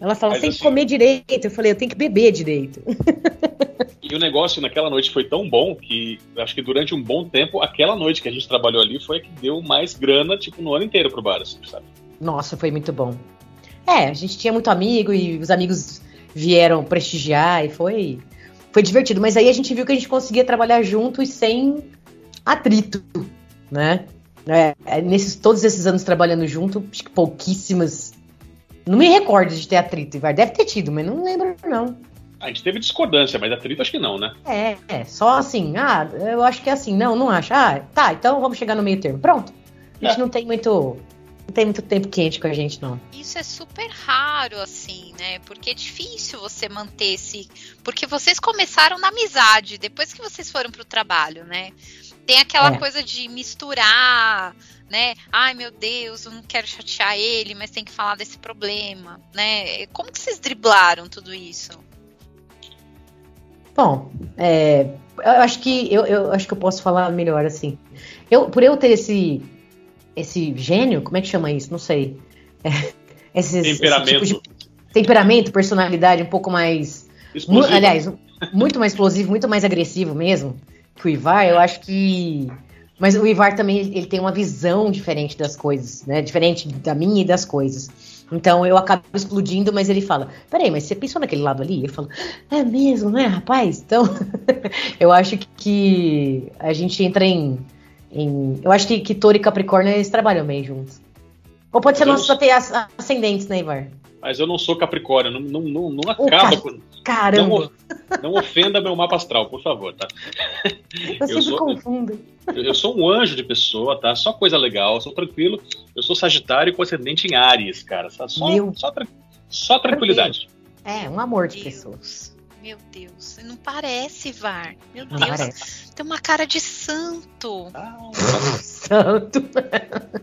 Ela fala, Mas, tem assim, que comer direito. Eu falei, eu tenho que beber direito. [laughs] E o negócio naquela noite foi tão bom que acho que durante um bom tempo, aquela noite que a gente trabalhou ali foi a que deu mais grana, tipo, no ano inteiro pro bar, assim, sabe? Nossa, foi muito bom. É, a gente tinha muito amigo e os amigos vieram prestigiar e foi, foi divertido. Mas aí a gente viu que a gente conseguia trabalhar junto e sem atrito, né? É, é, nesses, todos esses anos trabalhando junto, acho que pouquíssimas. Não me recordo de ter atrito, Ivar. Deve ter tido, mas não lembro, não. A gente teve discordância, mas atrito acho que não, né? É, é, só assim, ah, eu acho que é assim, não, não acho. Ah, tá, então vamos chegar no meio termo. Pronto. A gente é. não tem muito. Não tem muito tempo quente com a gente, não. Isso é super raro, assim, né? Porque é difícil você manter esse. Porque vocês começaram na amizade, depois que vocês foram pro trabalho, né? Tem aquela é. coisa de misturar, né? Ai, meu Deus, eu não quero chatear ele, mas tem que falar desse problema, né? Como que vocês driblaram tudo isso? Bom, é, eu acho que eu, eu, acho que eu posso falar melhor assim. Eu, por eu ter esse esse gênio, como é que chama isso? Não sei. É, [laughs] esse, temperamento. Esse tipo de, temperamento, personalidade um pouco mais. Mu aliás, muito mais explosivo, muito mais agressivo mesmo que o Ivar, eu acho que. Mas o Ivar também ele tem uma visão diferente das coisas, né? Diferente da minha e das coisas. Então eu acabo explodindo, mas ele fala: Peraí, mas você pensou naquele lado ali? Eu falo: É mesmo, né, rapaz? Então [laughs] eu acho que a gente entra em. em eu acho que, que Touro e Capricórnio eles trabalham bem juntos. Ou pode ser nossos ascendentes, né, Ivar? Mas eu não sou Capricórnio, não, não, não, não acaba com. Caramba! Não, não, ofenda meu mapa astral, por favor, tá? Eu, eu sempre confundo. Eu, eu, sou um anjo de pessoa, tá? Só coisa legal, sou tranquilo. Eu sou Sagitário com ascendente em Ares, cara. Só, meu... só, só tranquilidade. É, um amor de pessoas. Meu Deus, não parece, VAR. Meu não Deus, parece. tem uma cara de santo. Ah, santo.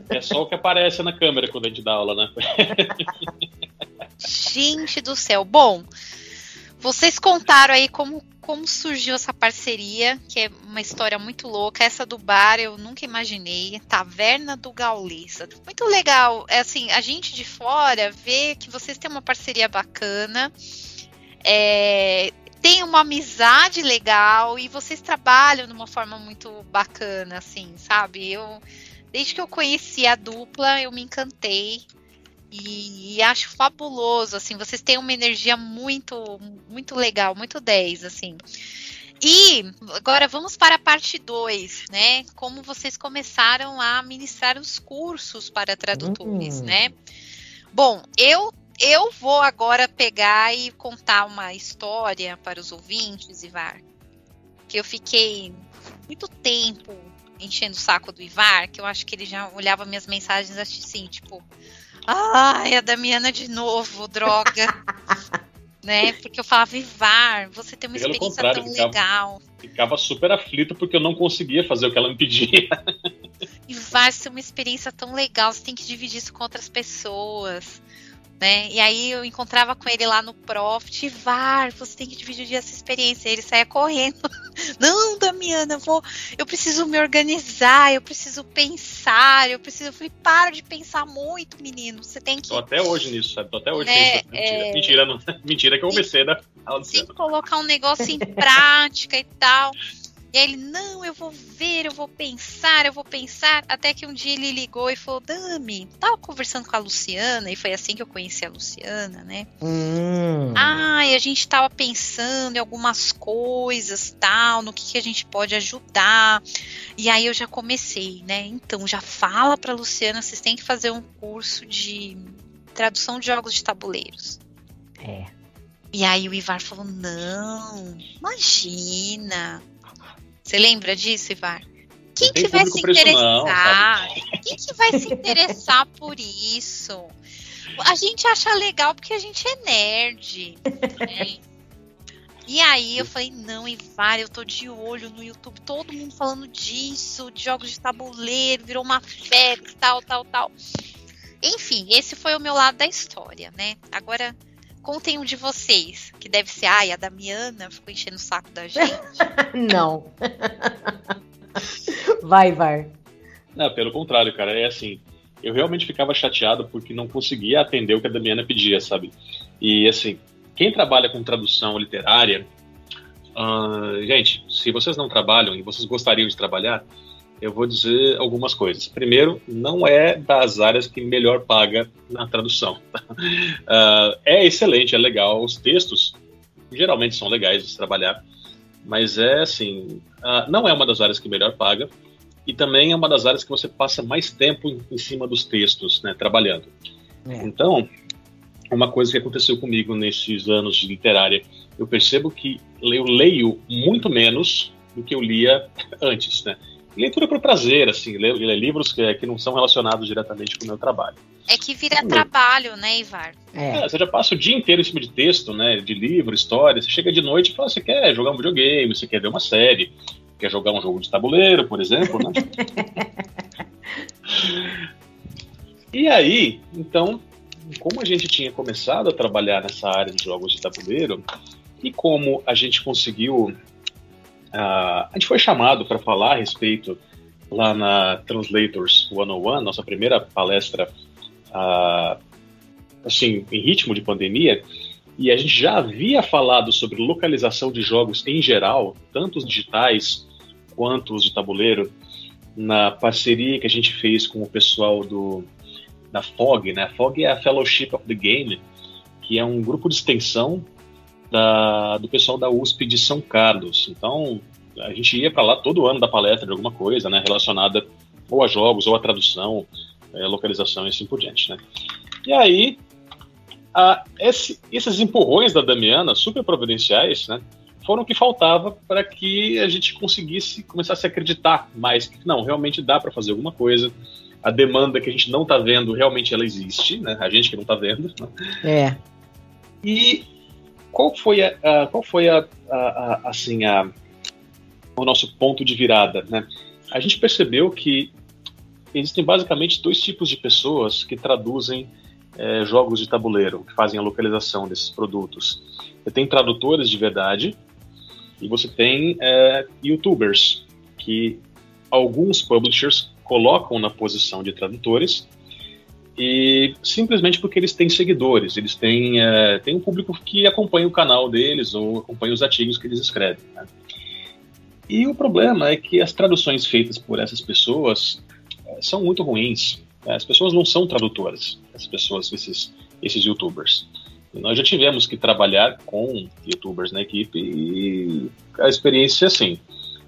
É só o que aparece na câmera quando a gente dá aula, né? [laughs] Gente do céu. Bom, vocês contaram aí como, como surgiu essa parceria, que é uma história muito louca. Essa do bar eu nunca imaginei. Taverna do Gaulista. Muito legal. É assim, a gente de fora vê que vocês têm uma parceria bacana é, tem uma amizade legal e vocês trabalham de uma forma muito bacana, assim, sabe? Eu, desde que eu conheci a dupla, eu me encantei e, e acho fabuloso, assim, vocês têm uma energia muito, muito legal, muito 10, assim. E agora vamos para a parte 2, né? Como vocês começaram a ministrar os cursos para tradutores, uhum. né? Bom, eu eu vou agora pegar e contar uma história para os ouvintes, Ivar. Que eu fiquei muito tempo enchendo o saco do Ivar, que eu acho que ele já olhava minhas mensagens assim, tipo, ai, a Damiana de novo, droga. [laughs] né? Porque eu falava, Ivar, você tem uma Pelo experiência tão ficava, legal. Ficava super aflito porque eu não conseguia fazer o que ela me pedia. [laughs] Ivar, você tem uma experiência tão legal, você tem que dividir isso com outras pessoas né? E aí eu encontrava com ele lá no Profit, VAR, você tem que dividir essa experiência. E ele saía correndo. [laughs] Não, Damiana, eu vou, eu preciso me organizar, eu preciso pensar, eu preciso. Eu falei, para de pensar muito, menino. Você tem que. Tô até hoje nisso, sabe? Tô até hoje né? nisso. Mentira, é... mentira, não... [laughs] mentira que eu comecei da Tem que colocar um negócio em [laughs] prática e tal. E aí ele, não, eu vou ver, eu vou pensar, eu vou pensar. Até que um dia ele ligou e falou: Dami, tava conversando com a Luciana, e foi assim que eu conheci a Luciana, né? Hum. Ah, e a gente tava pensando em algumas coisas, tal, no que, que a gente pode ajudar. E aí eu já comecei, né? Então já fala pra Luciana, vocês têm que fazer um curso de tradução de jogos de tabuleiros. É. E aí o Ivar falou: não, imagina. Você lembra disso, Ivar? Quem que vai se interessar? Não, Quem que vai se interessar por isso? A gente acha legal porque a gente é nerd. Né? E aí eu falei, não, Ivar, eu tô de olho no YouTube, todo mundo falando disso, de jogos de tabuleiro, virou uma febre, tal, tal, tal. Enfim, esse foi o meu lado da história, né? Agora, Contem um de vocês, que deve ser, ai, a Damiana ficou enchendo o saco da gente. [laughs] Não. vai, vai. Não, pelo contrário, cara, é assim, eu realmente ficava chateado porque não conseguia atender o que a Damiana pedia, sabe? E assim, quem trabalha com tradução literária, uh, gente, se vocês não trabalham e vocês gostariam de trabalhar, eu vou dizer algumas coisas. Primeiro, não é das áreas que melhor paga na tradução. uh, [laughs] é excelente, é legal. Os textos geralmente são legais de se trabalhar, mas é assim, uh, não é uma das áreas que melhor paga e também é uma das áreas que você passa mais tempo em, em cima dos textos, né, trabalhando. É. Então, uma coisa que aconteceu comigo nesses anos de literária, eu percebo que eu leio muito menos do que eu lia [laughs] antes, né? Leitura por prazer, assim, ler, ler livros que, que, não são relacionados diretamente com o meu trabalho. É que vira trabalho, né, Ivar? É. é. você já passa o dia inteiro em cima de texto, né, de livro, história, você chega de noite e fala, você quer jogar um videogame, você quer ver uma série, quer jogar um jogo de tabuleiro, por exemplo, né? [laughs] e aí, então, como a gente tinha começado a trabalhar nessa área de jogos de tabuleiro, e como a gente conseguiu a gente foi chamado para falar a respeito lá na Translators 101, nossa primeira palestra assim, em ritmo de pandemia, e a gente já havia falado sobre localização de jogos em geral, tanto os digitais quanto os de tabuleiro, na parceria que a gente fez com o pessoal do da FOG, né? A FOG é a Fellowship of the Game, que é um grupo de extensão da, do pessoal da USP de São Carlos. Então, a gente ia para lá todo ano da palestra de alguma coisa, né, relacionada ou a jogos, ou a tradução, é, localização e assim por diante, né. E aí, a, esse, esses empurrões da Damiana, super providenciais, né, foram o que faltava para que a gente conseguisse começar a se acreditar mais que não, realmente dá para fazer alguma coisa. A demanda que a gente não está vendo, realmente ela existe, né? A gente que não está vendo. Né? É. E qual foi a, a qual foi a, a, assim a o nosso ponto de virada, né? A gente percebeu que existem basicamente dois tipos de pessoas que traduzem é, jogos de tabuleiro, que fazem a localização desses produtos. Você tem tradutores de verdade e você tem é, YouTubers, que alguns publishers colocam na posição de tradutores e simplesmente porque eles têm seguidores, eles têm, é, têm um público que acompanha o canal deles ou acompanha os artigos que eles escrevem. Né? E o problema é que as traduções feitas por essas pessoas é, são muito ruins. Né? As pessoas não são tradutoras, as pessoas, esses, esses youtubers. E nós já tivemos que trabalhar com youtubers na equipe e a experiência, assim,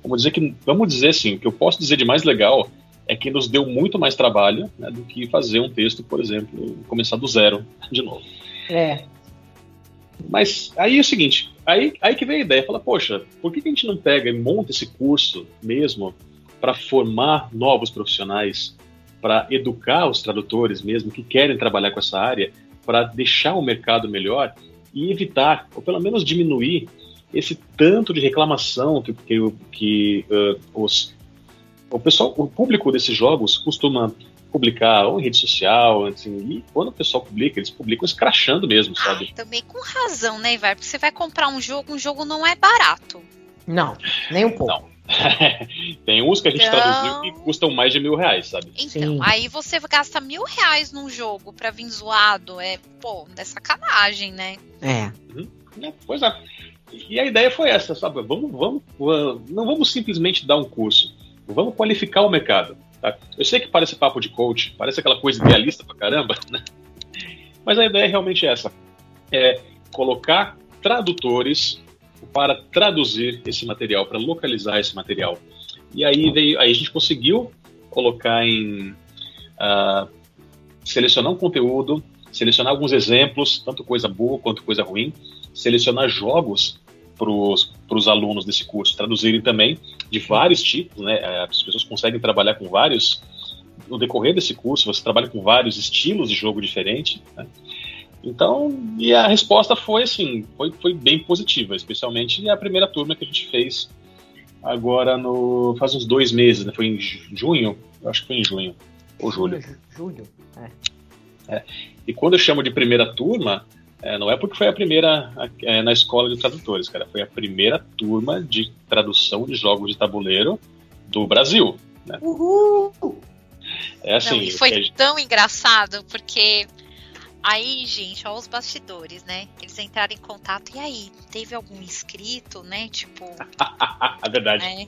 vamos dizer que, vamos dizer assim, o que eu posso dizer de mais legal é que nos deu muito mais trabalho né, do que fazer um texto, por exemplo, começar do zero [laughs] de novo. É. Mas aí é o seguinte, aí, aí que veio a ideia, fala, poxa, por que, que a gente não pega e monta esse curso mesmo para formar novos profissionais, para educar os tradutores mesmo que querem trabalhar com essa área, para deixar o mercado melhor e evitar, ou pelo menos diminuir, esse tanto de reclamação que, que, que uh, os o pessoal, o público desses jogos costuma publicar ou em rede social, assim, e quando o pessoal publica, eles publicam escrachando mesmo, ah, sabe? também com razão, né, Ivar? Porque você vai comprar um jogo, um jogo não é barato. Não, nem um pouco. Não. [laughs] Tem uns que a gente então... traduziu que custam mais de mil reais, sabe? Então, Sim. aí você gasta mil reais num jogo pra vir zoado, é, pô, é sacanagem, né? É. Uhum. é pois é. E a ideia foi essa, sabe? Vamos, vamos, não vamos simplesmente dar um curso Vamos qualificar o mercado. Tá? Eu sei que parece papo de coach, parece aquela coisa idealista pra caramba, né? Mas a ideia é realmente essa: é colocar tradutores para traduzir esse material, para localizar esse material. E aí veio, aí a gente conseguiu colocar em uh, selecionar um conteúdo, selecionar alguns exemplos, tanto coisa boa quanto coisa ruim, selecionar jogos para os alunos desse curso traduzirem também de vários tipos, né? É, as pessoas conseguem trabalhar com vários. No decorrer desse curso, você trabalha com vários estilos de jogo diferentes. Né? Então, e a resposta foi assim, foi, foi bem positiva, especialmente a primeira turma que a gente fez agora no faz uns dois meses, né? Foi em junho, eu acho que foi em junho ou julho. Julho, é. é. E quando eu chamo de primeira turma, é, não é porque foi a primeira é, na escola de tradutores, cara. Foi a primeira turma de tradução de jogos de tabuleiro do Brasil. Né? Uhul! É assim. Não, e foi gente... tão engraçado porque aí, gente, ó, os bastidores, né? Eles entraram em contato e aí, teve algum inscrito, né? Tipo. [laughs] é verdade. Né?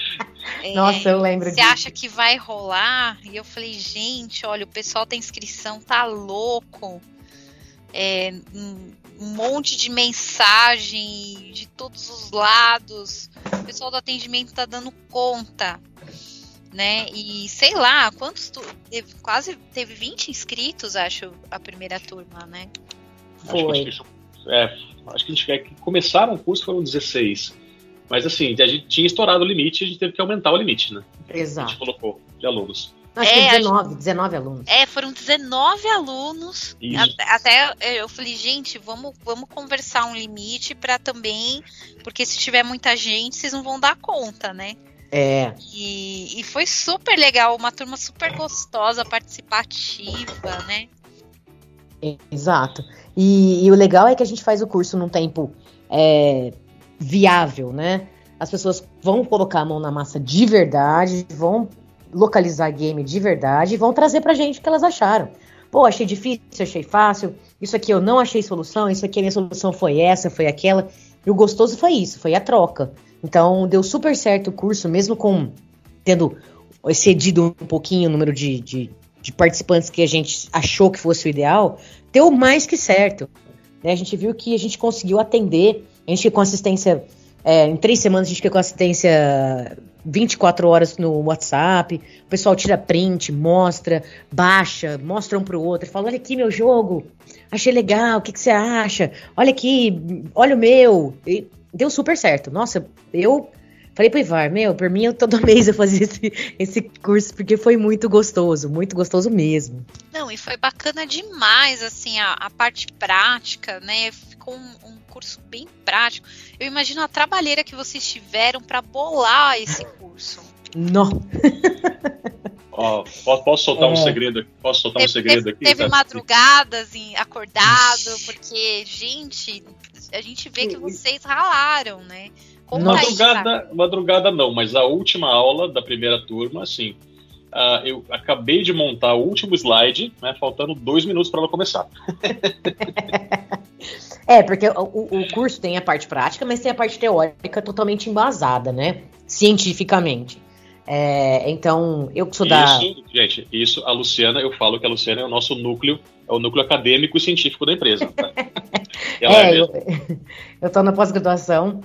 [laughs] Nossa, eu lembro Você acha que vai rolar? E eu falei, gente, olha, o pessoal da inscrição tá louco é, um, monte de mensagem de todos os lados. O pessoal do atendimento está dando conta. Né? E sei lá, quantos tu... teve, quase teve 20 inscritos, acho, a primeira turma, né? Foi. Acho que, é, acho que a gente que começaram o curso foram 16. Mas assim, a gente tinha estourado o limite, a gente teve que aumentar o limite, né? Exato. A gente colocou de alunos. Acho é, que 19, 19 alunos. É, foram 19 alunos. Até, até eu falei, gente, vamos, vamos conversar um limite para também. Porque se tiver muita gente, vocês não vão dar conta, né? É. E, e foi super legal, uma turma super gostosa, participativa, né? Exato. E, e, o legal é que a gente faz o curso num tempo é, viável, né? As pessoas vão colocar a mão na massa de verdade, vão localizar game de verdade e vão trazer pra gente o que elas acharam. Pô, achei difícil, achei fácil. Isso aqui eu não achei solução, isso aqui a minha solução foi essa, foi aquela. E o gostoso foi isso, foi a troca. Então deu super certo o curso, mesmo com tendo excedido um pouquinho o número de, de, de participantes que a gente achou que fosse o ideal, deu mais que certo. Né? A gente viu que a gente conseguiu atender, a gente com assistência, é, em três semanas a gente ficou com assistência 24 horas no WhatsApp, o pessoal tira print, mostra, baixa, mostra um pro outro, fala, olha aqui meu jogo, achei legal, o que, que você acha? Olha aqui, olha o meu. E deu super certo. Nossa, eu falei pro Ivar, meu, por mim eu todo [laughs] mês eu fazia esse, esse curso, porque foi muito gostoso, muito gostoso mesmo. Não, e foi bacana demais, assim, a, a parte prática, né? Ficou um, um curso bem prático. Eu imagino a trabalheira que vocês tiveram para bolar esse curso. Não. Ó, posso, soltar é. um segredo aqui? Posso soltar teve, um segredo teve, aqui? Teve tá? madrugadas em, acordado, porque, gente, a gente vê que vocês ralaram, né? Como madrugada, aí, madrugada não, mas a última aula da primeira turma, assim, uh, eu acabei de montar o último slide, né, faltando dois minutos para ela começar. [laughs] é, porque o, o, curso tem a parte prática, mas tem a parte teórica totalmente embasada, né? Cientificamente. É, então, eu que sou da. Isso, gente, isso, a Luciana, eu falo que a Luciana é o nosso núcleo, é o núcleo acadêmico e científico da empresa. Tá? [laughs] é, é eu, [laughs] eu tô na pós-graduação,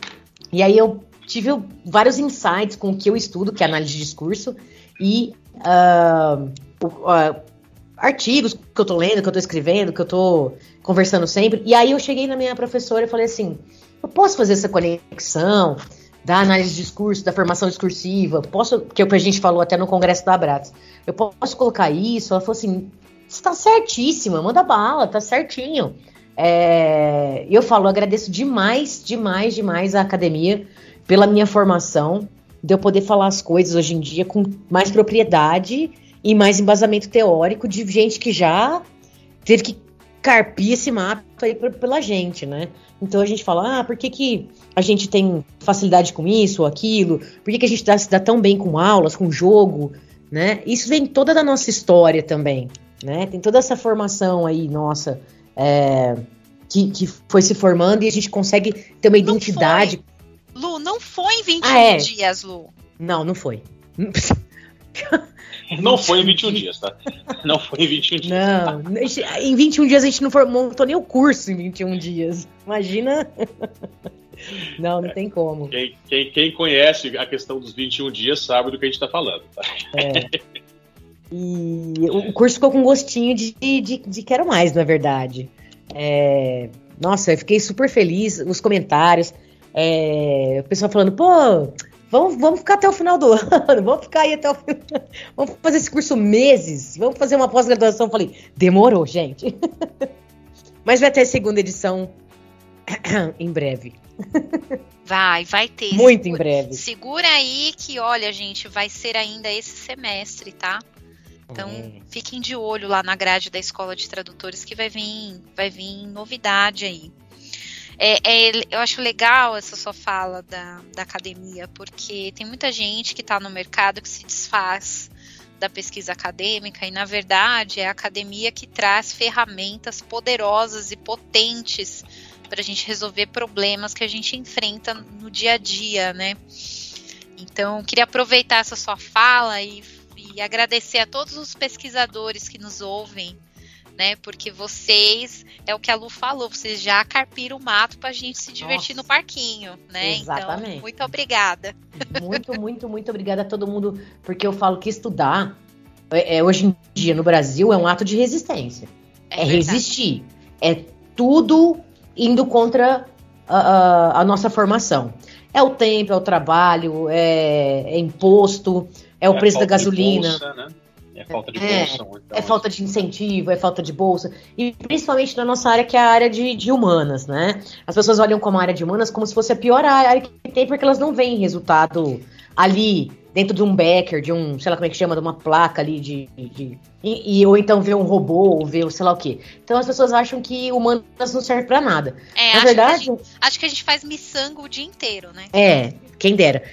e aí eu tive vários insights com o que eu estudo, que é análise de discurso, e uh, uh, artigos que eu tô lendo, que eu tô escrevendo, que eu tô conversando sempre. E aí eu cheguei na minha professora e falei assim: eu posso fazer essa conexão? da análise de discurso, da formação discursiva, posso, que a gente falou até no congresso da Abrats, eu posso colocar isso? Ela falou assim, está certíssima, manda bala, tá certinho. É, eu falo, agradeço demais, demais, demais a academia pela minha formação, de eu poder falar as coisas hoje em dia com mais propriedade e mais embasamento teórico de gente que já teve que aí pela gente, né? Então a gente fala, ah, por que, que a gente tem facilidade com isso ou aquilo? Por que, que a gente dá, se dá tão bem com aulas, com jogo, né? Isso vem toda da nossa história também, né? Tem toda essa formação aí, nossa, é, que, que foi se formando e a gente consegue ter uma identidade. Foi. Lu, não foi em 21 ah, é. dias, Lu. Não, não foi. [laughs] [laughs] Não foi em 21 dias, tá? Não foi em 21 dias. Não, em 21 dias a gente não montou nem o curso em 21 dias. Imagina. [laughs] Não, não é, tem como. Quem, quem, quem, conhece a questão dos 21 dias sabe do que a gente está falando. Tá? É. E o curso ficou com gostinho de, de, de quero mais, na verdade. É, nossa, eu fiquei super feliz. Os comentários, é, o pessoal falando, pô, Vamos, vamos ficar até o final do [laughs] ano, vamos ficar aí até o final. Vamos fazer esse curso meses, vamos fazer uma pós-graduação. Falei, demorou, gente. [laughs] Mas vai ter segunda edição [clears throat] em breve. Vai, vai ter. Muito segura, em breve. Segura aí que, olha, gente, vai ser ainda esse semestre, tá? Então, é. fiquem de olho lá na grade da Escola de Tradutores que vai vir, vai vir novidade aí. É, é, eu acho legal essa sua fala da, da academia, porque tem muita gente que está no mercado que se desfaz da pesquisa acadêmica e, na verdade, é a academia que traz ferramentas poderosas e potentes para a gente resolver problemas que a gente enfrenta no dia a dia, né? Então, queria aproveitar essa sua fala e, e agradecer a todos os pesquisadores que nos ouvem né? Porque vocês, é o que a Lu falou, vocês já carpiram o mato pra gente se divertir Nossa. no parquinho, né? Então, Exatamente. Então, muito obrigada. Muito, [laughs] muito, muito obrigada a todo mundo, porque eu falo que estudar, é, é hoje em dia no Brasil, é um ato de resistência. É, é resistir. É tudo indo contra a, a, a, nossa formação. É o tempo, é o trabalho, é, é imposto, é o é preço da gasolina. Bolsa, né? É falta de é, bolsa. Então, é falta de incentivo, é falta de bolsa. E principalmente na nossa área, que é a área de, de humanas, né? As pessoas olham como a área de humanas como se fosse a pior área que tem, porque elas não veem resultado ali, dentro de um backer, de um, sei lá como é que chama, de uma placa ali de. de e, e, ou então ver um robô, ou ver sei lá o quê. Então as pessoas acham que humanas não serve para nada. É, Na acho verdade. Que gente, acho que a gente faz miçango o dia inteiro, né? É, quem dera.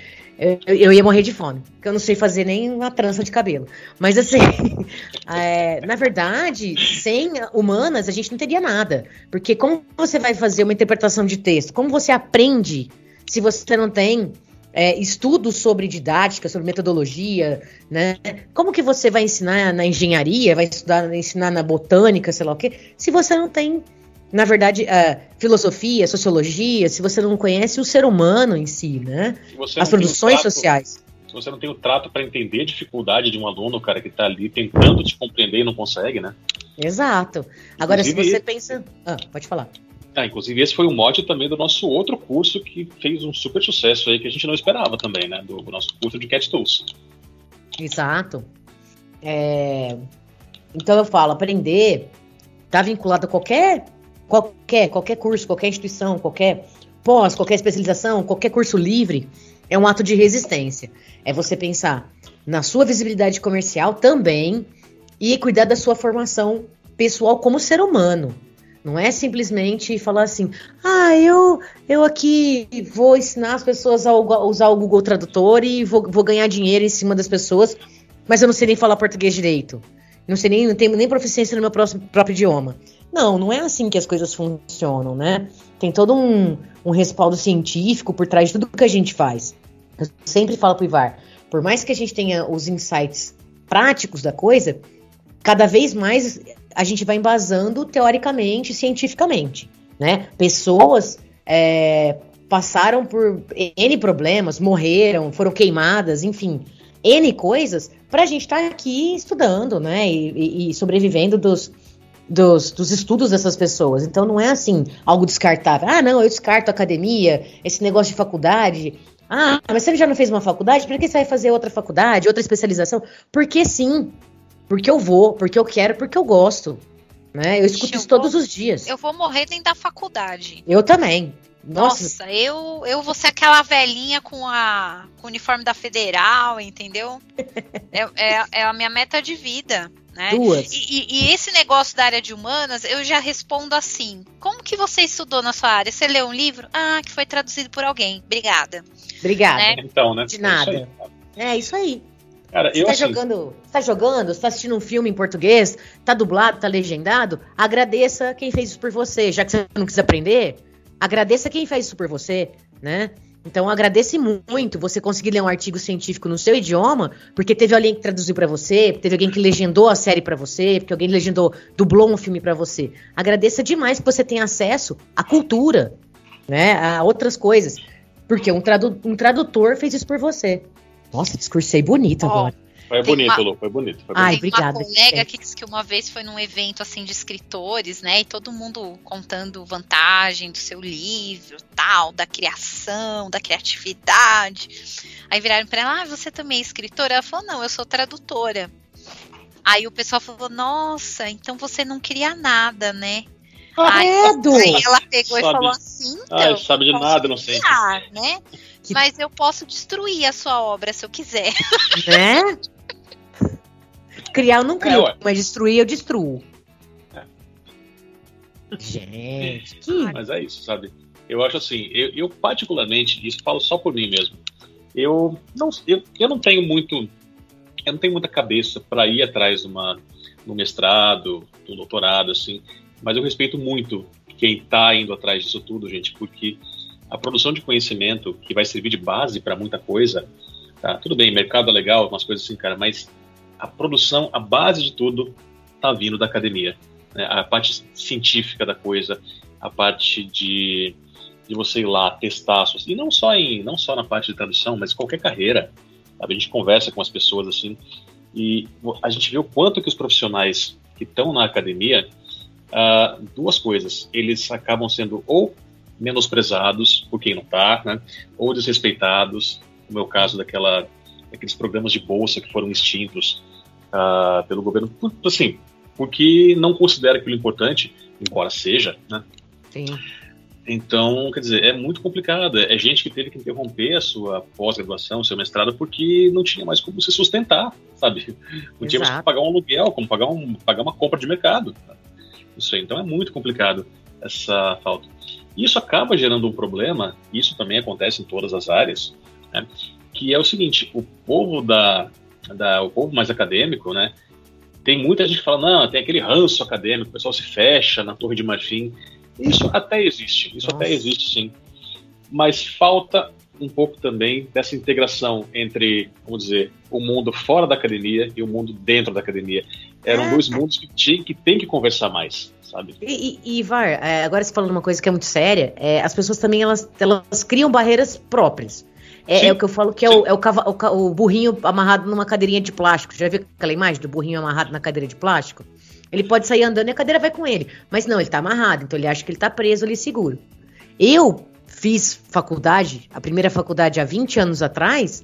Eu, eu, ia morrer de fome, porque eu não sei fazer nem uma trança de cabelo. Mas assim, [laughs] é, na verdade, sem humanas a gente não teria nada. Porque como você vai fazer uma interpretação de texto? Como você aprende se você não tem é, estudos sobre didática, sobre metodologia, né? Como que você vai ensinar na engenharia, vai estudar, ensinar na botânica, sei lá o quê, se você não tem na verdade, a filosofia, a sociologia, se você não conhece o ser humano em si, né? As produções trato, sociais. Se você não tem o trato para entender a dificuldade de um aluno, cara, que está ali tentando te compreender e não consegue, né? Exato. Agora, inclusive, se você pensa. Ah, pode falar. Ah, inclusive, esse foi o mote também do nosso outro curso que fez um super sucesso aí que a gente não esperava também, né? Do, do nosso curso de Cat Tools. Exato. É... Então eu falo, aprender está vinculado a qualquer qualquer, qualquer curso, qualquer instituição, qualquer pós, qualquer especialização, qualquer curso livre, é um ato de resistência. É você pensar na sua visibilidade comercial também e cuidar da sua formação pessoal como ser humano. Não é simplesmente falar assim, ah, eu, eu aqui vou ensinar as pessoas a usar o Google Tradutor e vou, vou ganhar dinheiro em cima das pessoas, mas eu não sei nem falar português direito. Não sei nem, não tenho nem proficiência no meu próximo, próprio idioma. Não, não é assim que as coisas funcionam, né? Tem todo um, um respaldo científico por trás de tudo que a gente faz. Eu sempre falo pro Ivar, por mais que a gente tenha os insights práticos da coisa, cada vez mais a gente vai embasando teoricamente, cientificamente, né? Pessoas é, passaram por N problemas, morreram, foram queimadas, enfim, N coisas, para a gente estar tá aqui estudando, né? E, e sobrevivendo dos, dos, dos, estudos dessas pessoas. Então não é assim algo descartável. Ah, não, eu descarto academia, esse negócio de faculdade. Ah, mas você já não fez uma faculdade? Por que você vai fazer outra faculdade, outra especialização? Porque sim. Porque eu vou, porque eu quero, porque eu gosto. Né? Eu escuto eu isso vou, todos os dias. Eu vou morrer dentro da faculdade. Eu também. Nossa, Nossa eu, eu vou ser aquela velhinha com, a, com o uniforme da federal, entendeu? [laughs] é, é, é a minha meta de vida. Né? Duas. E, e, esse negócio da área de humanas, eu já respondo assim: como que você estudou na sua área? Você leu um livro? Ah, que foi traduzido por alguém. Obrigada. Obrigada. Né? Então, né? De nada. É isso aí. Cara, você eu, tá assim... jogando, você tá jogando, você tá assistindo um filme em português, tá dublado, tá legendado, agradeça quem fez isso por você. Já que você não quis aprender, agradeça quem fez isso por você, né? Então agradece muito você conseguir ler um artigo científico no seu idioma, porque teve alguém que traduziu para você, teve alguém que legendou a série para você, porque alguém legendou, dublou um filme para você. Agradeça demais que você tem acesso à cultura, né, a outras coisas, porque um, tradu um tradutor fez isso por você. Nossa, discursei bonito oh, agora. Foi bonito, uma... Lu, foi bonito. Foi Ai, obrigada. uma colega que disse que uma vez foi num evento assim de escritores, né? E todo mundo contando vantagem do seu livro, tal, da criação, da criatividade. Aí viraram para ela: "Ah, você também é escritora?" Ela falou: "Não, eu sou tradutora." Aí o pessoal falou: "Nossa, então você não cria nada, né?" Aí, aí ela pegou sabe, e falou assim: então, ah, sabe de nada, não sei. Criar, né? Mas eu posso destruir a sua obra se eu quiser. Né? [laughs] Criar eu não crio, é, mas destruir eu destruo. É. Gente, [laughs] que... Mas é isso, sabe? Eu acho assim, eu, eu, particularmente, isso falo só por mim mesmo. Eu não, eu, eu não tenho muito, eu não tenho muita cabeça para ir atrás de uma, no mestrado, do doutorado, assim. Mas eu respeito muito quem está indo atrás disso tudo, gente, porque a produção de conhecimento que vai servir de base para muita coisa, tá? Tudo bem, mercado é legal, umas coisas assim, cara, mas a produção, a base de tudo, está vindo da academia. Né? A parte científica da coisa, a parte de, de você ir lá testar, e não só em, não só na parte de tradução, mas qualquer carreira. Sabe? A gente conversa com as pessoas assim e a gente vê o quanto que os profissionais que estão na academia, uh, duas coisas, eles acabam sendo ou menosprezados por quem não está, né? ou desrespeitados, no meu caso daquela aqueles programas de bolsa que foram extintos uh, pelo governo, assim, porque não considera aquilo importante, embora seja, né? Sim. Então, quer dizer, é muito complicado. É gente que teve que interromper a sua pós-graduação, seu mestrado, porque não tinha mais como se sustentar, sabe? Não tinha mais como pagar um aluguel, como pagar, um, pagar uma compra de mercado. Isso aí. Então é muito complicado essa falta. Isso acaba gerando um problema, isso também acontece em todas as áreas, né? que é o seguinte: o povo da, da o povo mais acadêmico, né? Tem muita gente que fala, não, tem aquele ranço acadêmico, o pessoal se fecha na Torre de Marfim. Isso até existe, isso Nossa. até existe sim. Mas falta um pouco também dessa integração entre, vamos dizer, o mundo fora da academia e o mundo dentro da academia. Eram é. dois mundos que, tinha, que tem que conversar mais, sabe? E, e, e Var, é, agora você falando uma coisa que é muito séria, é, as pessoas também elas, elas criam barreiras próprias. É, é, o que eu falo que é, o, é o, o, o, burrinho amarrado numa cadeirinha de plástico. Já viu aquela imagem do burrinho amarrado na cadeira de plástico? Ele pode sair andando e a cadeira vai com ele. Mas não, ele tá amarrado, então ele acha que ele tá preso ali seguro. Eu fiz faculdade, a primeira faculdade há 20 anos atrás,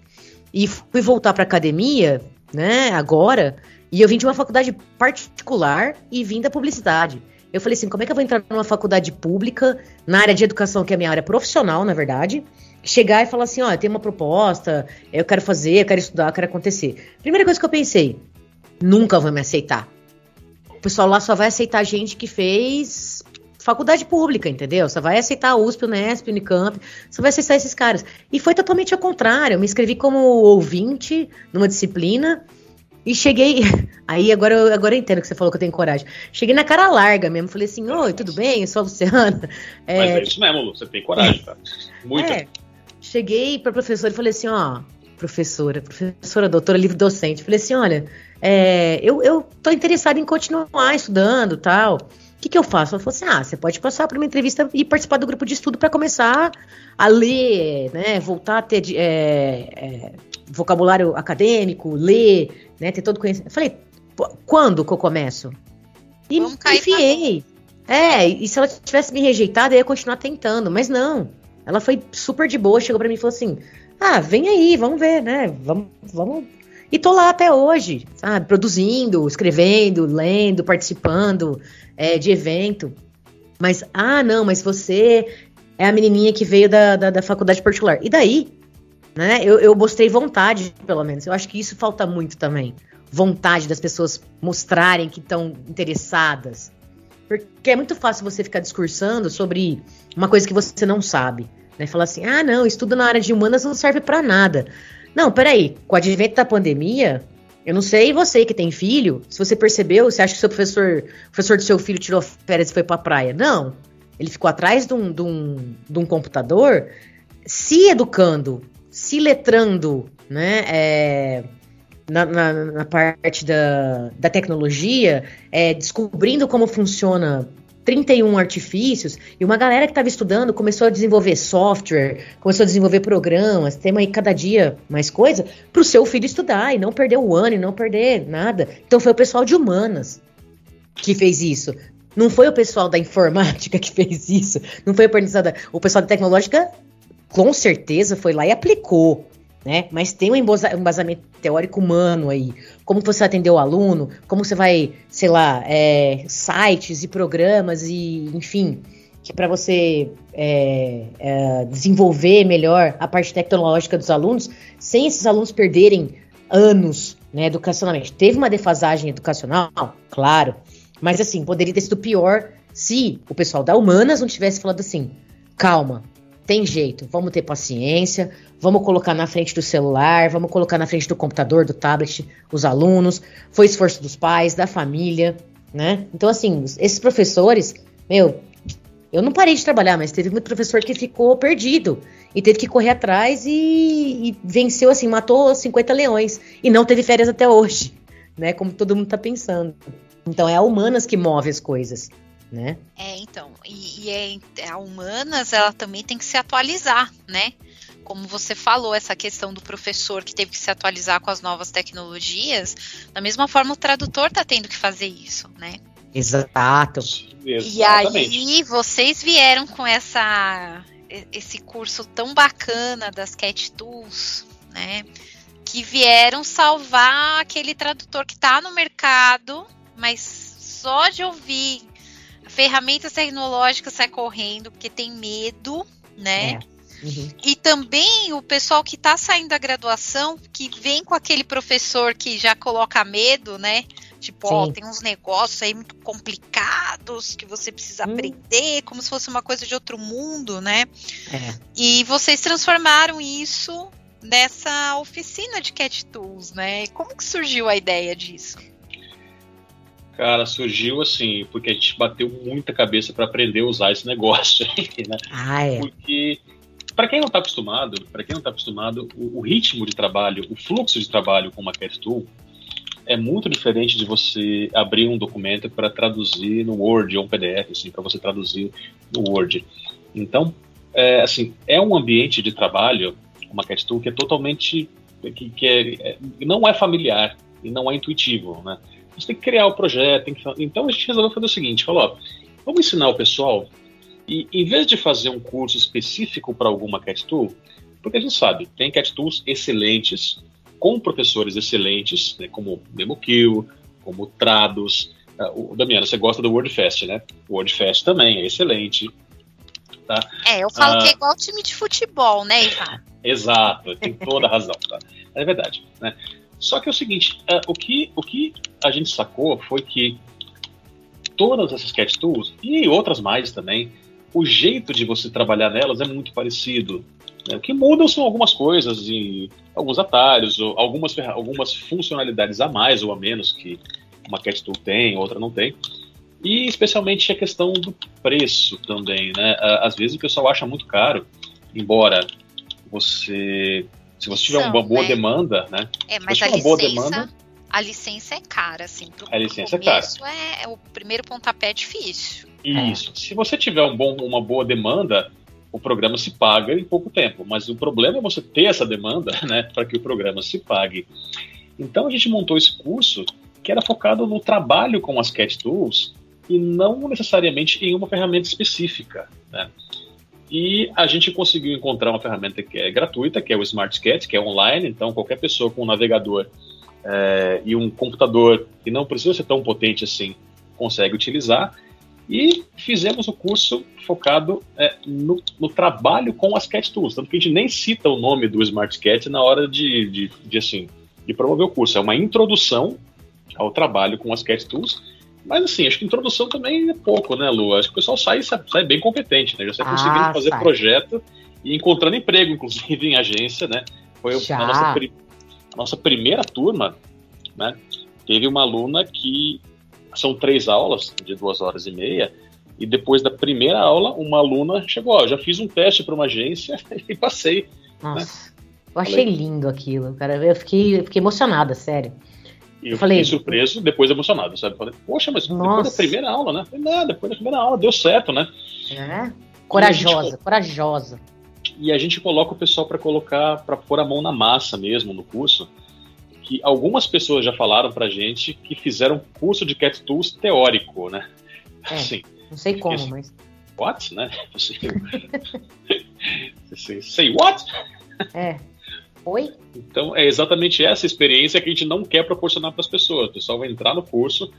e fui voltar pra academia, né, agora, e eu vim de uma faculdade particular e vim da publicidade. Eu falei assim, como é que eu vou entrar numa faculdade pública, na área de educação, que é a minha área profissional, na verdade, chegar e falar assim, ó, tem uma proposta, eu quero fazer, eu quero estudar, eu quero acontecer. Primeira coisa que eu pensei, nunca vão me aceitar. O pessoal lá só vai aceitar gente que fez faculdade pública, entendeu? Só vai aceitar a USP, o Unesp, Unicamp, só vai aceitar esses caras. E foi totalmente ao contrário. Eu me inscrevi como ouvinte numa disciplina e cheguei. [laughs] Aí agora eu, agora eu entendo que você falou que eu tenho coragem. Cheguei na cara larga mesmo. Falei assim: Oi, tudo bem? Eu sou a Luciana. É... Mas é isso mesmo, Lu. Você tem coragem, tá? [laughs] Muita. É. Cheguei para professora e falei assim: Ó, professora, professora, doutora, livre docente. Falei assim: Olha, é, eu, eu tô interessada em continuar estudando tal. O que, que eu faço? Ela falou assim: ah, você pode passar por uma entrevista e participar do grupo de estudo para começar a ler, né? Voltar a ter é, é, vocabulário acadêmico, ler, né? Ter todo conhecimento. Eu falei, quando que eu começo? E me enfiei. É, e se ela tivesse me rejeitado, eu ia continuar tentando, mas não. Ela foi super de boa, chegou para mim e falou assim: ah, vem aí, vamos ver, né? Vamos, vamos. E tô lá até hoje, sabe? Produzindo, escrevendo, lendo, participando é, de evento. Mas, ah, não, mas você é a menininha que veio da, da, da faculdade particular. E daí? Né? Eu, eu mostrei vontade, pelo menos. Eu acho que isso falta muito também. Vontade das pessoas mostrarem que estão interessadas. Porque é muito fácil você ficar discursando sobre uma coisa que você não sabe. Né? Falar assim, ah, não, estudo na área de humanas não serve para nada. Não, peraí, com o advento da pandemia, eu não sei você que tem filho, se você percebeu, você acha que seu professor, professor do seu filho tirou férias e foi pra praia. Não. Ele ficou atrás de um, de um, de um computador se educando, se letrando, né? É, na, na, na, parte da, da tecnologia, é, descobrindo como funciona 31 artifícios, e uma galera que estava estudando começou a desenvolver software, começou a desenvolver programas, tem aí cada dia mais coisa, para o seu filho estudar e não perder o ano e não perder nada. Então foi o pessoal de humanas que fez isso. Não foi o pessoal da informática [laughs] que fez isso, não foi o pessoal da tecnológica, com certeza foi lá e aplicou né? Mas tem um embasamento teórico humano aí. Como você atendeu o aluno, como você vai, sei lá, é, sites e programas e, enfim, que para você é, é, desenvolver melhor a parte tecnológica dos alunos, sem esses alunos perderem anos, né, educacionalmente. Teve uma defasagem educacional, claro, mas assim, poderia ter sido pior se o pessoal da Humanas não tivesse falado assim, calma, tem jeito, vamos ter paciência, vamos colocar na frente do celular, vamos colocar na frente do computador, do tablet, os alunos. Foi esforço dos pais, da família, né? Então, assim, esses professores, meu, eu não parei de trabalhar, mas teve muito professor que ficou perdido e teve que correr atrás e, e venceu, assim, matou 50 leões e não teve férias até hoje, né? Como todo mundo tá pensando. Então, é a humanas que move as coisas né? É, então, e, e é, a humanas, ela também tem que se atualizar, né? Como você falou, essa questão do professor que teve que se atualizar com as novas tecnologias, da mesma forma o tradutor está tendo que fazer isso, né? Exato. E aí vocês vieram com essa esse curso tão bacana das Cat Tools, né? Que vieram salvar aquele tradutor que está no mercado, mas só de ouvir ferramentas tecnológicas sai correndo porque tem medo, né? É. Uhum. E também o pessoal que está saindo da graduação, que vem com aquele professor que já coloca medo, né? Tipo, ó, tem uns negócios aí muito complicados que você precisa hum. aprender, como se fosse uma coisa de outro mundo, né? É. E vocês transformaram isso dessa oficina de Cat Tools, né? Como que surgiu a ideia disso? Cara, surgiu assim, porque a gente bateu muita cabeça para aprender a usar esse negócio, [laughs] né? Ah, é. Porque para quem não está acostumado, para quem não tá acostumado, o, o, ritmo de trabalho, o fluxo de trabalho com uma Cat Tool é muito diferente de você abrir um documento para traduzir no Word ou um PDF, assim, para você traduzir no Word. Então, é, assim, é um ambiente de trabalho, uma Cat Tool, que é totalmente, que, que é, é, não é familiar e não é intuitivo, né? Você tem que criar o projeto, que, então a gente resolveu fazer o seguinte, falou, ó, vamos ensinar o pessoal e em vez de fazer um curso específico para alguma Cat Tool, porque a gente sabe, tem Cat Tools excelentes, com professores excelentes, né, como DemoQ, como Trados. Uh, o Damiano, você gosta do WordFest, né? O WordFest também é excelente. Tá? É, eu falo uh, que é igual time de futebol, né, Ivan? [laughs] Exato, tem toda a razão. Tá? É verdade. Né? Só que é o seguinte, uh, o, que, o que a gente sacou foi que todas essas cat tools, e outras mais também, o jeito de você trabalhar nelas é muito parecido. Né? O que mudam são algumas coisas, e alguns atalhos, algumas, algumas funcionalidades a mais ou a menos que uma cat tool tem, outra não tem. E especialmente a questão do preço também, né? Às vezes o pessoal acha muito caro, embora você. Se você tiver uma boa né? demanda, né? É, mas a licença, demanda, a licença é cara, assim. Pro a licença é cara. É, é o primeiro pontapé é difícil. Isso. É. Se você tiver um bom, uma boa demanda, o programa se paga em pouco tempo. Mas o problema é você ter essa demanda, [laughs] né, para que o programa se pague. Então a gente montou esse curso que era focado no trabalho com as Cat Tools e não necessariamente em uma ferramenta específica. Né? E a gente conseguiu encontrar uma ferramenta que é gratuita, que é o SmartScat, que é online, então qualquer pessoa com um navegador é, e um computador que não precisa ser tão potente assim consegue utilizar. E fizemos o curso focado é, no, no, trabalho com as Cat Tools, tanto que a gente nem cita o nome do SmartScat na hora de, de, de, assim, de promover o curso. É uma introdução ao trabalho com as Cat Tools mas assim, acho que introdução também é pouco, né, Lu? Acho que o pessoal sai, sai bem competente, né? Já sai conseguindo ah, fazer sai. projeto e encontrando emprego, inclusive, em agência, né? Foi a nossa, a nossa primeira turma, né? Teve uma aluna que são três aulas de duas horas e meia, e depois da primeira aula, uma aluna chegou, ó, já fiz um teste para uma agência [laughs] e passei. Né? Nossa, né? eu achei Falei, lindo aquilo, cara. Eu fiquei, eu fiquei emocionada, sério. E eu falei, fiquei surpreso, depois emocionado, sabe? Falei, poxa, mas Nossa. depois da primeira aula, né? Falei, não, depois da primeira aula, deu certo, né? É. Corajosa, gente, corajosa. E a gente coloca o pessoal para colocar, para pôr a mão na massa mesmo no curso. Que algumas pessoas já falaram pra gente que fizeram curso de Cat Tools teórico, né? É, assim, não sei como, esse, mas. What, né? [laughs] Você, say what? É. Oi? Então é exatamente essa experiência que a gente não quer proporcionar para as pessoas. O pessoal vai entrar no curso,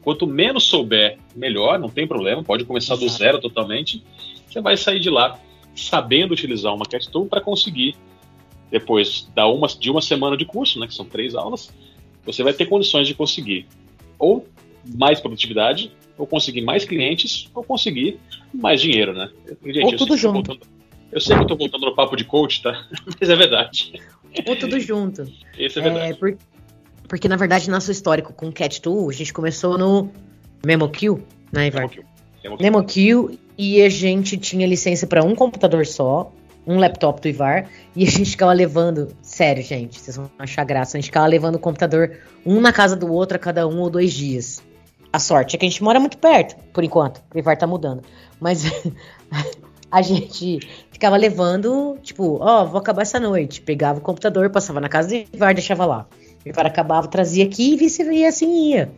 quanto menos souber, melhor, não tem problema, pode começar Exato. do zero totalmente. Você vai sair de lá sabendo utilizar uma Cat Tool para conseguir, depois da uma, de uma semana de curso, né, que são três aulas, você vai ter condições de conseguir ou mais produtividade, ou conseguir mais clientes, ou conseguir mais dinheiro, né? Gente, ou tudo junto. Voltando, eu sei que eu tô voltando no papo de coach, tá? [laughs] Mas é verdade. Ou tudo junto. Isso é verdade. É, por, porque, na verdade, nosso histórico com Cat Tool, a gente começou no MemoQ, né, Ivar? MemoQ. e a gente tinha licença para um computador só, um laptop do Ivar, e a gente ficava levando, sério, gente, vocês vão achar graça, a gente ficava levando o computador um na casa do outro a cada um ou dois dias. A sorte é que a gente mora muito perto, por enquanto. O Ivar tá mudando. Mas [laughs] a gente ficava levando, tipo, ó, oh, vou acabar essa noite. Pegava o computador, passava na casa do Ivar, deixava lá. O Ivar acabava, trazia aqui e vice e assim ia.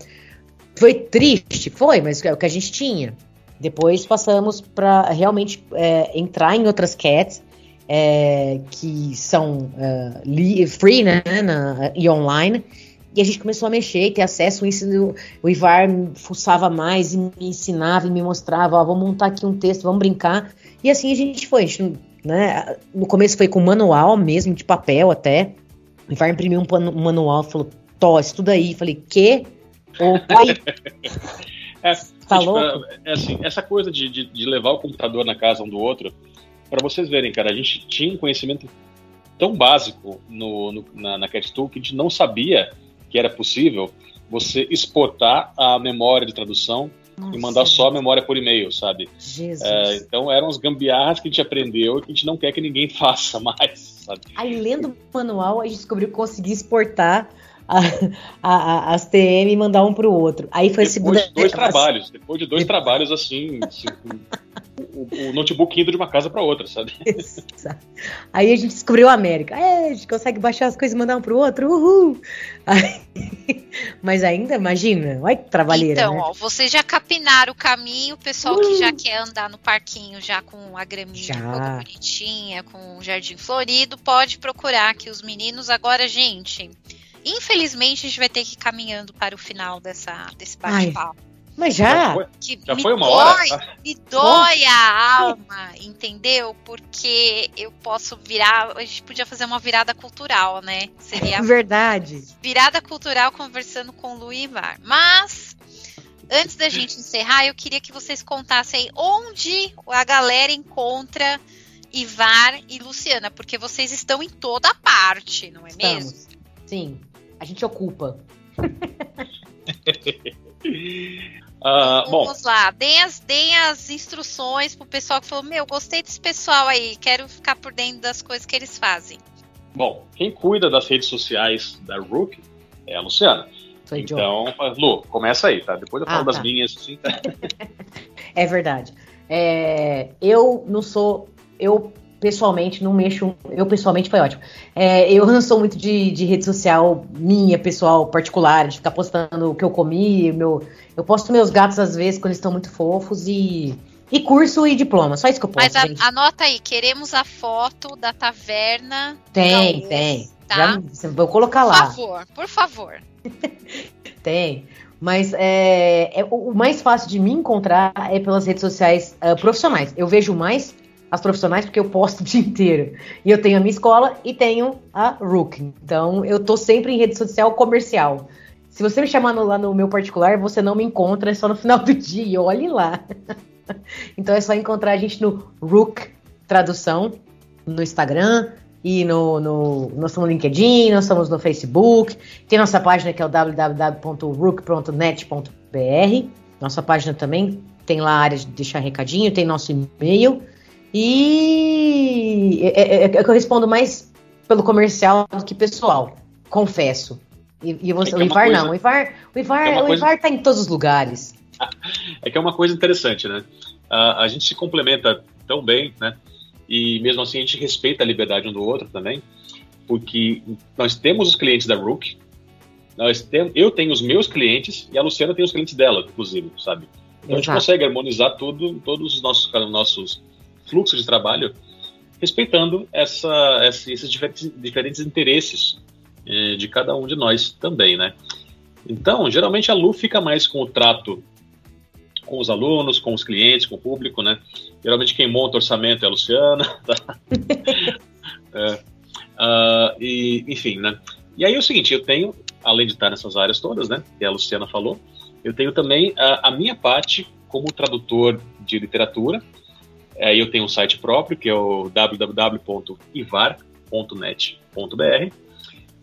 Foi triste, foi, mas é o que a gente tinha. Depois passamos para realmente é, entrar em outras cats é, que são uh, free né, na, e online. E a gente começou a mexer, ter acesso, o ensino, o Ivar fuçava mais e me ensinava e me mostrava, ó, vamos montar aqui um texto, vamos brincar. E assim a gente foi, a gente, né, no começo foi com manual mesmo, de papel até. O Ivar imprimiu um, um manual, falou, Tó, estuda aí. Falei, que? Ô, pai... é, tá tipo, louco? É, assim, essa coisa de, de, de levar o computador na casa um do outro, para vocês verem, cara, a gente tinha um conhecimento tão básico no, no na, na CatTool que a gente não sabia que era possível você exportar a memória de tradução nossa. e mandar só a memória por e-mail, sabe? É, então eram as gambiarras que a gente aprendeu e que a gente não quer que ninguém [laughs] faça mais, sabe? Aí lendo o manual a gente descobriu que conseguia exportar a, a, as TM e mandar um para o outro. Aí foi depois a segunda. De dois trabalhos, depois de dois trabalhos assim, assim o, o, notebook indo de uma casa para outra, sabe? [laughs] Aí a gente descobriu a América. É, a gente consegue baixar as coisas e mandar um pro outro, uhul! Aí, [laughs] mas ainda, imagina, olha que trabalheira. Então, né? ó, vocês já capinaram o caminho, o pessoal uh. que já quer andar no parquinho, já com a graminha já. bonitinha, com o jardim florido, pode procurar que os meninos. Agora, gente, infelizmente a gente vai ter que ir caminhando para o final dessa, desse bate-papo. Mas já? Já foi, já foi uma dói, hora? Me dói a alma, entendeu? Porque eu posso virar. A gente podia fazer uma virada cultural, né? Seria. Verdade. Virada cultural conversando com o Lu e Ivar. Mas. Antes da gente encerrar, eu queria que vocês contassem onde a galera encontra Ivar e Luciana, porque vocês estão em toda parte, não é Estamos. mesmo? Sim, a gente ocupa. [laughs] [laughs] Uh, Vamos bom. lá, deem as, deem as instruções pro pessoal que falou: Meu, gostei desse pessoal aí, quero ficar por dentro das coisas que eles fazem. Bom, quem cuida das redes sociais da Rook é a Luciana. Sou então, Lu, começa aí, tá? Depois eu falo ah, das tá. minhas, assim, tá? [laughs] é verdade. É, eu não sou. Eu pessoalmente não mexo. Eu pessoalmente foi ótimo. É, eu não sou muito de, de, rede social minha, pessoal, particular, de ficar postando o que eu comi. Meu, eu posto meus gatos às vezes quando eles estão muito fofos e. E curso e diploma, só isso que eu posto. Mas a, anota aí, queremos a foto da taverna. Tem, tem. Tá? Já, vou colocar lá. Por favor, por favor. [laughs] tem. Mas é, é, o mais fácil de me encontrar é pelas redes sociais uh, profissionais. Eu vejo mais as profissionais, porque eu posto o [laughs] dia inteiro. E eu tenho a minha escola e tenho a Rook. Então, eu tô sempre em rede social comercial. Se você me chamar no, lá no meu particular, você não me encontra, é só no [laughs] final do dia. Olhe lá. [laughs] então é só encontrar a gente no Rook Tradução, no Instagram e no, no, nós estamos no LinkedIn, nós estamos no Facebook, tem nossa página que é o www.rook.net.br. Nossa página também tem lá a área de deixar recadinho, tem nosso e-mail. E é, é, é, que eu respondo mais pelo comercial do que pessoal, confesso. E, e você, é o Ivar coisa, não, o Ivar, o Ivar, é o coisa, Ivar tá em todos os lugares. É que é uma coisa interessante, né? a gente se complementa tão bem, né? E mesmo assim a gente respeita a liberdade um do outro também, porque nós temos os clientes da Rook, nós eu tenho os meus clientes e a Luciana tem os clientes dela, inclusive, sabe? Então Exato. a gente consegue harmonizar tudo, todos os nossos, nossos fluxo de trabalho, respeitando essa, esses diferentes, interesses eh, de cada um de nós também, né? Então, geralmente a Lu fica mais com o trato com os alunos, com os clientes, com o público, né? Geralmente quem monta o orçamento é a Luciana, [laughs] tá? [laughs] é, uh, e, enfim, né? E aí é o seguinte, eu tenho, além de estar nessas áreas todas, né, que a Luciana falou, eu tenho também a, a minha parte como tradutor de literatura, Aí eu tenho um site próprio, que é o www.ivar.net.br.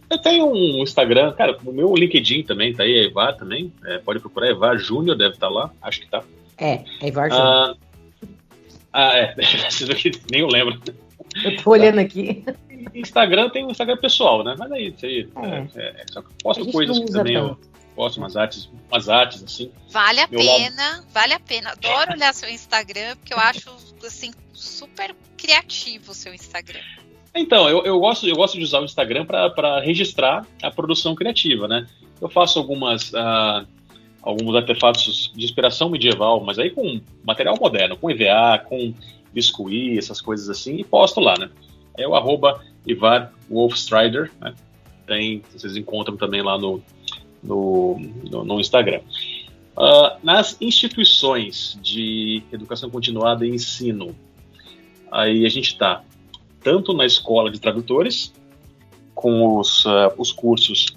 Eu tenho um Instagram, cara, o meu LinkedIn também tá aí, é Ivar também. É, pode procurar, Ivar Júnior, deve estar tá lá, acho que tá. É, é Ivar Júnior. Ah, ah é, [laughs] nem eu lembro. Eu tô olhando tá. aqui. Instagram tem um Instagram pessoal, né? Mas aí, isso aí é. É, é, só posto coisas que também eu posto umas artes, umas artes assim. Vale a pena, lado. vale a pena. Adoro olhar seu Instagram, porque eu acho assim super criativo o seu Instagram. Então, eu, eu, gosto, eu gosto de usar o Instagram para registrar a produção criativa, né? Eu faço algumas uh, alguns artefatos de inspiração medieval, mas aí com material moderno, com EVA, com biscuit, essas coisas assim, e posto lá, né? É o arroba Ivar Wolfstrider, né? Tem, vocês encontram também lá no, no, no, no Instagram. Uh, nas instituições de educação continuada e ensino, aí a gente está tanto na escola de tradutores, com os, uh, os cursos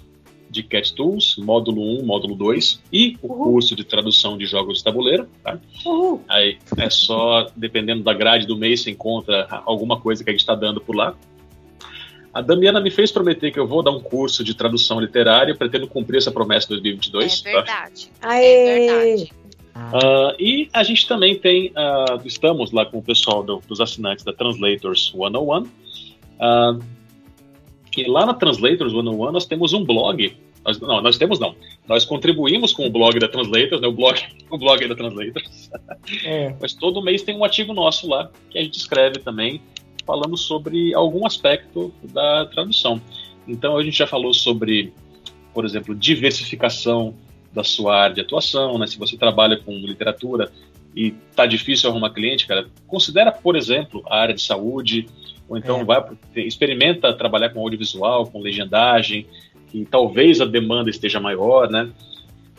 de Cat Tools, módulo 1, módulo 2, e o Uhul. curso de tradução de jogos de tabuleiro. Tá? Aí é só, dependendo da grade do mês, você encontra alguma coisa que a gente está dando por lá. A Damiana me fez prometer que eu vou dar um curso de tradução literária, pretendo cumprir essa promessa em 2022. É verdade. Tá? É verdade. Uh, e a gente também tem, uh, estamos lá com o pessoal do, dos assinantes da Translators 101. Uh, e lá na Translators 101 nós temos um blog. Nós, não, nós temos não. Nós contribuímos com o blog da Translators, né, o, blog, [laughs] o blog da Translators. É. Mas todo mês tem um artigo nosso lá que a gente escreve também, falando sobre algum aspecto da tradução. Então a gente já falou sobre, por exemplo, diversificação da sua área de atuação, né? Se você trabalha com literatura e tá difícil arrumar cliente, cara, considera, por exemplo, a área de saúde, ou então é. vai experimenta trabalhar com audiovisual, com legendagem, que talvez a demanda esteja maior, né?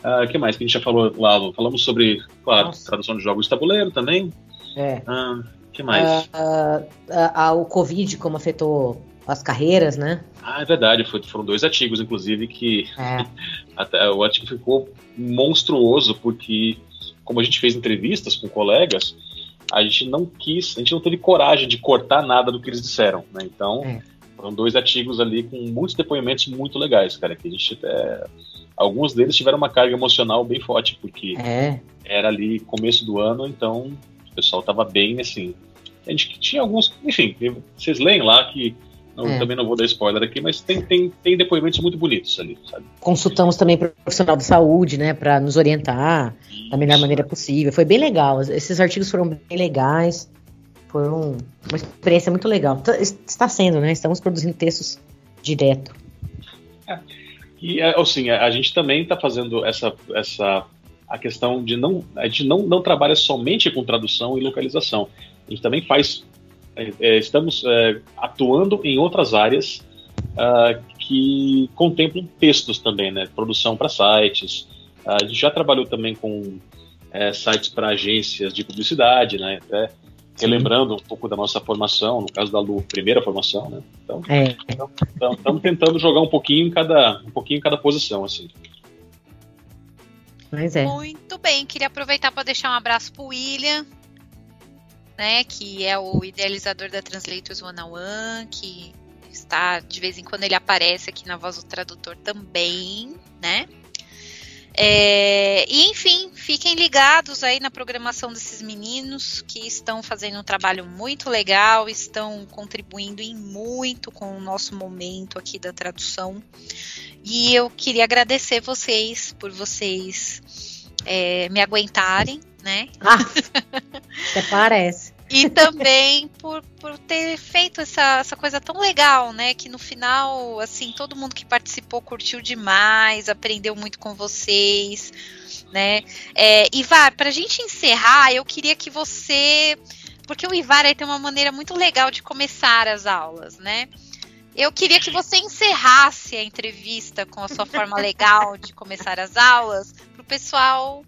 O ah, que mais que a gente já falou lá? Falamos sobre, claro, Nossa. tradução de jogos de tabuleiro também. É. Uh, que mais? Uh, o Covid, como afetou as carreiras, né? Ah, é verdade. Foi, foram dois artigos, inclusive, que é. [laughs] até, o artigo ficou monstruoso, porque como a gente fez entrevistas com colegas, a gente não quis, a gente não teve coragem de cortar nada do que eles disseram, né? Então, é. foram dois artigos ali com muitos depoimentos muito legais, cara, que a gente até, alguns deles tiveram uma carga emocional bem forte, porque é. era ali começo do ano, então o pessoal tava bem assim. A gente tinha alguns, enfim, vocês leem lá que não, é. Também não vou dar spoiler aqui, mas tem, tem, tem depoimentos muito bonitos ali, sabe? Consultamos também profissional de saúde, né, para nos orientar Isso. da melhor maneira possível. Foi bem legal. Esses artigos foram bem legais. Foram uma experiência muito legal. Tá, está sendo, né? Estamos produzindo textos direto. É. E assim, a gente também está fazendo essa, essa a questão de não a gente não, não trabalha somente com tradução e localização. A gente também faz é, é, estamos é, atuando em outras áreas uh, que contemplam textos também, né? Produção para sites. Uh, a gente já trabalhou também com é, sites para agências de publicidade, né? Até relembrando um pouco da nossa formação, no caso da Lu, primeira formação, né? Então, é. estamos então, tentando jogar um pouquinho em cada, um pouquinho em cada posição, assim. Mas é. Muito bem, queria aproveitar para deixar um abraço para o William, né, que é o idealizador da Translators One on One, que está de vez em quando ele aparece aqui na voz do tradutor também, né? É, e enfim, fiquem ligados aí na programação desses meninos que estão fazendo um trabalho muito legal, estão contribuindo em muito com o nosso momento aqui da tradução. E eu queria agradecer vocês por vocês é, me aguentarem, né? Ah, até parece. E também por, por ter feito essa, essa coisa tão legal, né? Que no final, assim, todo mundo que participou curtiu demais, aprendeu muito com vocês, né? É, Ivar, para a gente encerrar, eu queria que você. Porque o Ivar tem uma maneira muito legal de começar as aulas, né? Eu queria que você encerrasse a entrevista com a sua forma legal de começar as aulas, para o pessoal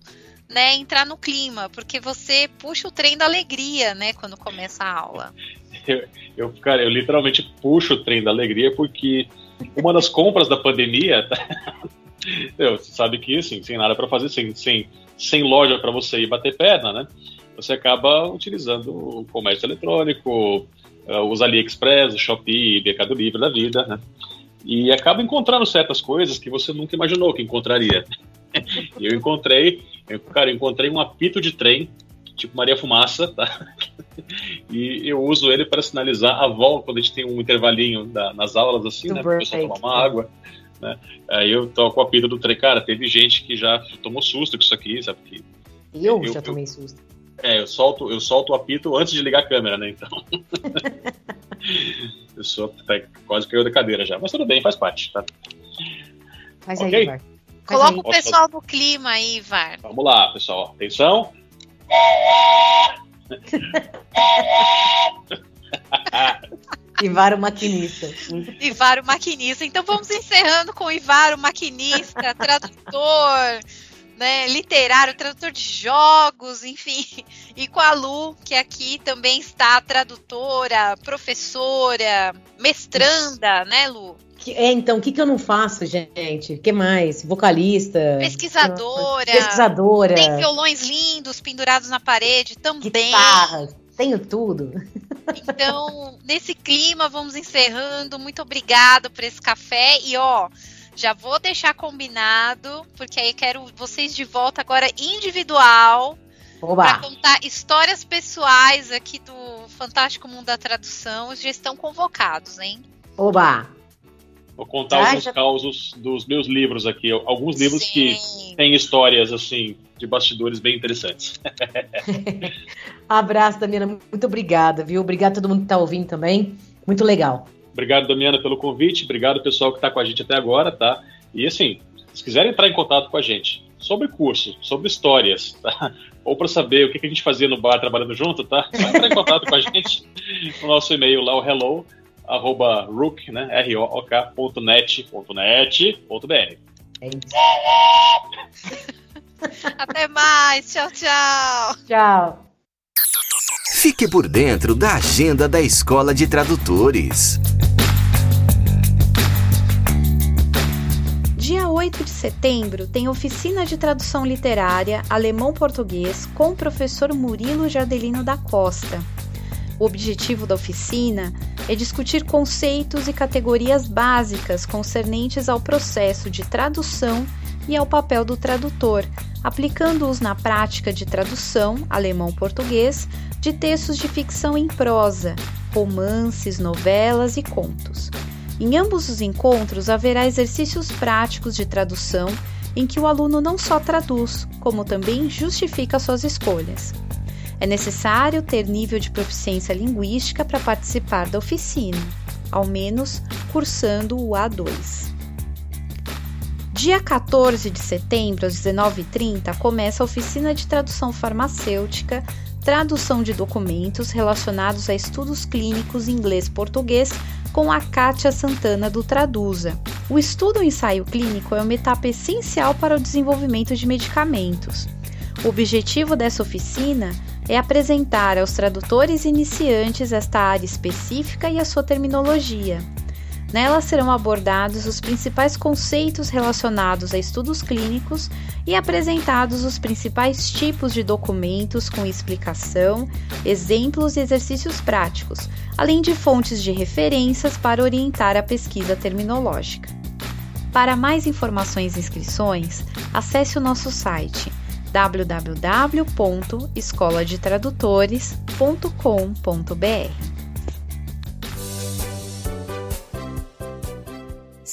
né, entrar no clima, porque você puxa o trem da alegria, né, quando começa a aula. Eu, eu cara, eu literalmente puxo o trem da alegria porque uma das compras da pandemia, [laughs] você sabe que assim, sem nada para fazer, sem, sem, sem loja para você ir bater perna, né? Você acaba utilizando o comércio eletrônico, uh, os AliExpress, o Shopee, Mercado Livre da vida, né? E acaba encontrando certas coisas que você nunca imaginou que encontraria. [laughs] Eu encontrei, eu, cara, eu encontrei um apito de trem, tipo Maria Fumaça, tá? [laughs] E eu uso ele para sinalizar a volta, quando a gente tem um intervalinho da, nas aulas, assim, né? Para o pessoal tomar uma água. Né? Aí eu toco o apito do trem. Cara, teve gente que já tomou susto com isso aqui, sabe? Que eu, eu já tomei susto. É, eu solto, eu solto o apito antes de ligar a câmera, né? Então. [laughs] eu sou tá, quase caiu da cadeira já. Mas tudo bem, faz parte, tá? Faz okay? aí, Coloca o pessoal no clima aí, Var. Vamos lá, pessoal. Atenção. [laughs] Ivar o maquinista. Ivar o maquinista. Então vamos encerrando com Ivar o maquinista, tradutor, né, literário, tradutor de jogos, enfim. E com a Lu, que aqui também está tradutora, professora, mestranda, né, Lu? é, então, o que, que eu não faço, gente? O que mais? Vocalista. Pesquisadora. Pesquisadora. Tem violões lindos pendurados na parede também. Guitarra. Tenho tudo. Então, nesse clima, vamos encerrando. Muito obrigada por esse café. E ó, já vou deixar combinado, porque aí quero vocês de volta agora individual. Para contar histórias pessoais aqui do Fantástico Mundo da Tradução. Já estão convocados, hein? Oba! Vou contar ah, alguns já... causos dos meus livros aqui. Alguns livros Sim. que têm histórias, assim, de bastidores bem interessantes. [laughs] Abraço, Damiana. Muito obrigada, viu? Obrigado a todo mundo que está ouvindo também. Muito legal. Obrigado, Damiana, pelo convite. Obrigado, pessoal, que está com a gente até agora, tá? E assim, se quiserem entrar em contato com a gente sobre curso, sobre histórias, tá? Ou para saber o que a gente fazia no bar trabalhando junto, tá? Vai entrar em contato com a gente [laughs] no nosso e-mail lá, o hello, arroba rook, né? R-O-O-K, ponto net, ponto net, ponto br. É [laughs] Até mais. Tchau, tchau. Tchau. Fique por dentro da agenda da Escola de Tradutores. Dia 8 de setembro tem oficina de tradução literária alemão-português com o professor Murilo Jardelino da Costa. O objetivo da oficina é discutir conceitos e categorias básicas concernentes ao processo de tradução e ao papel do tradutor, aplicando-os na prática de tradução alemão-português de textos de ficção em prosa, romances, novelas e contos. Em ambos os encontros haverá exercícios práticos de tradução em que o aluno não só traduz, como também justifica suas escolhas. É necessário ter nível de proficiência linguística para participar da oficina, ao menos cursando o A2. Dia 14 de setembro, às 19h30, começa a oficina de tradução farmacêutica, tradução de documentos relacionados a estudos clínicos inglês-português com a Kátia Santana do Traduza. O estudo ensaio clínico é uma etapa essencial para o desenvolvimento de medicamentos. O objetivo dessa oficina é apresentar aos tradutores iniciantes esta área específica e a sua terminologia. Nela serão abordados os principais conceitos relacionados a estudos clínicos e apresentados os principais tipos de documentos com explicação, exemplos e exercícios práticos, além de fontes de referências para orientar a pesquisa terminológica. Para mais informações e inscrições, acesse o nosso site www.escoladetradutores.com.br.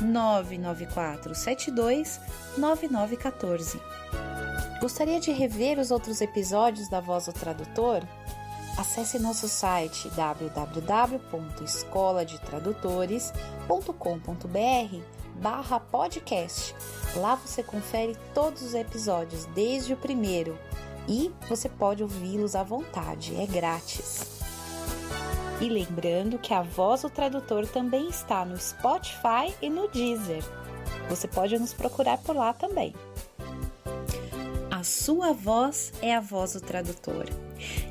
994 72 9914. Gostaria de rever os outros episódios da Voz do Tradutor? Acesse nosso site www.escoladetradutores.com.br barra podcast. Lá você confere todos os episódios, desde o primeiro, e você pode ouvi-los à vontade, é grátis. E lembrando que a Voz do Tradutor também está no Spotify e no Deezer. Você pode nos procurar por lá também. A sua voz é a voz do tradutor.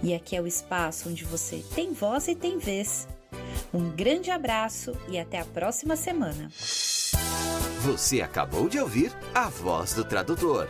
E aqui é o espaço onde você tem voz e tem vez. Um grande abraço e até a próxima semana. Você acabou de ouvir a voz do tradutor.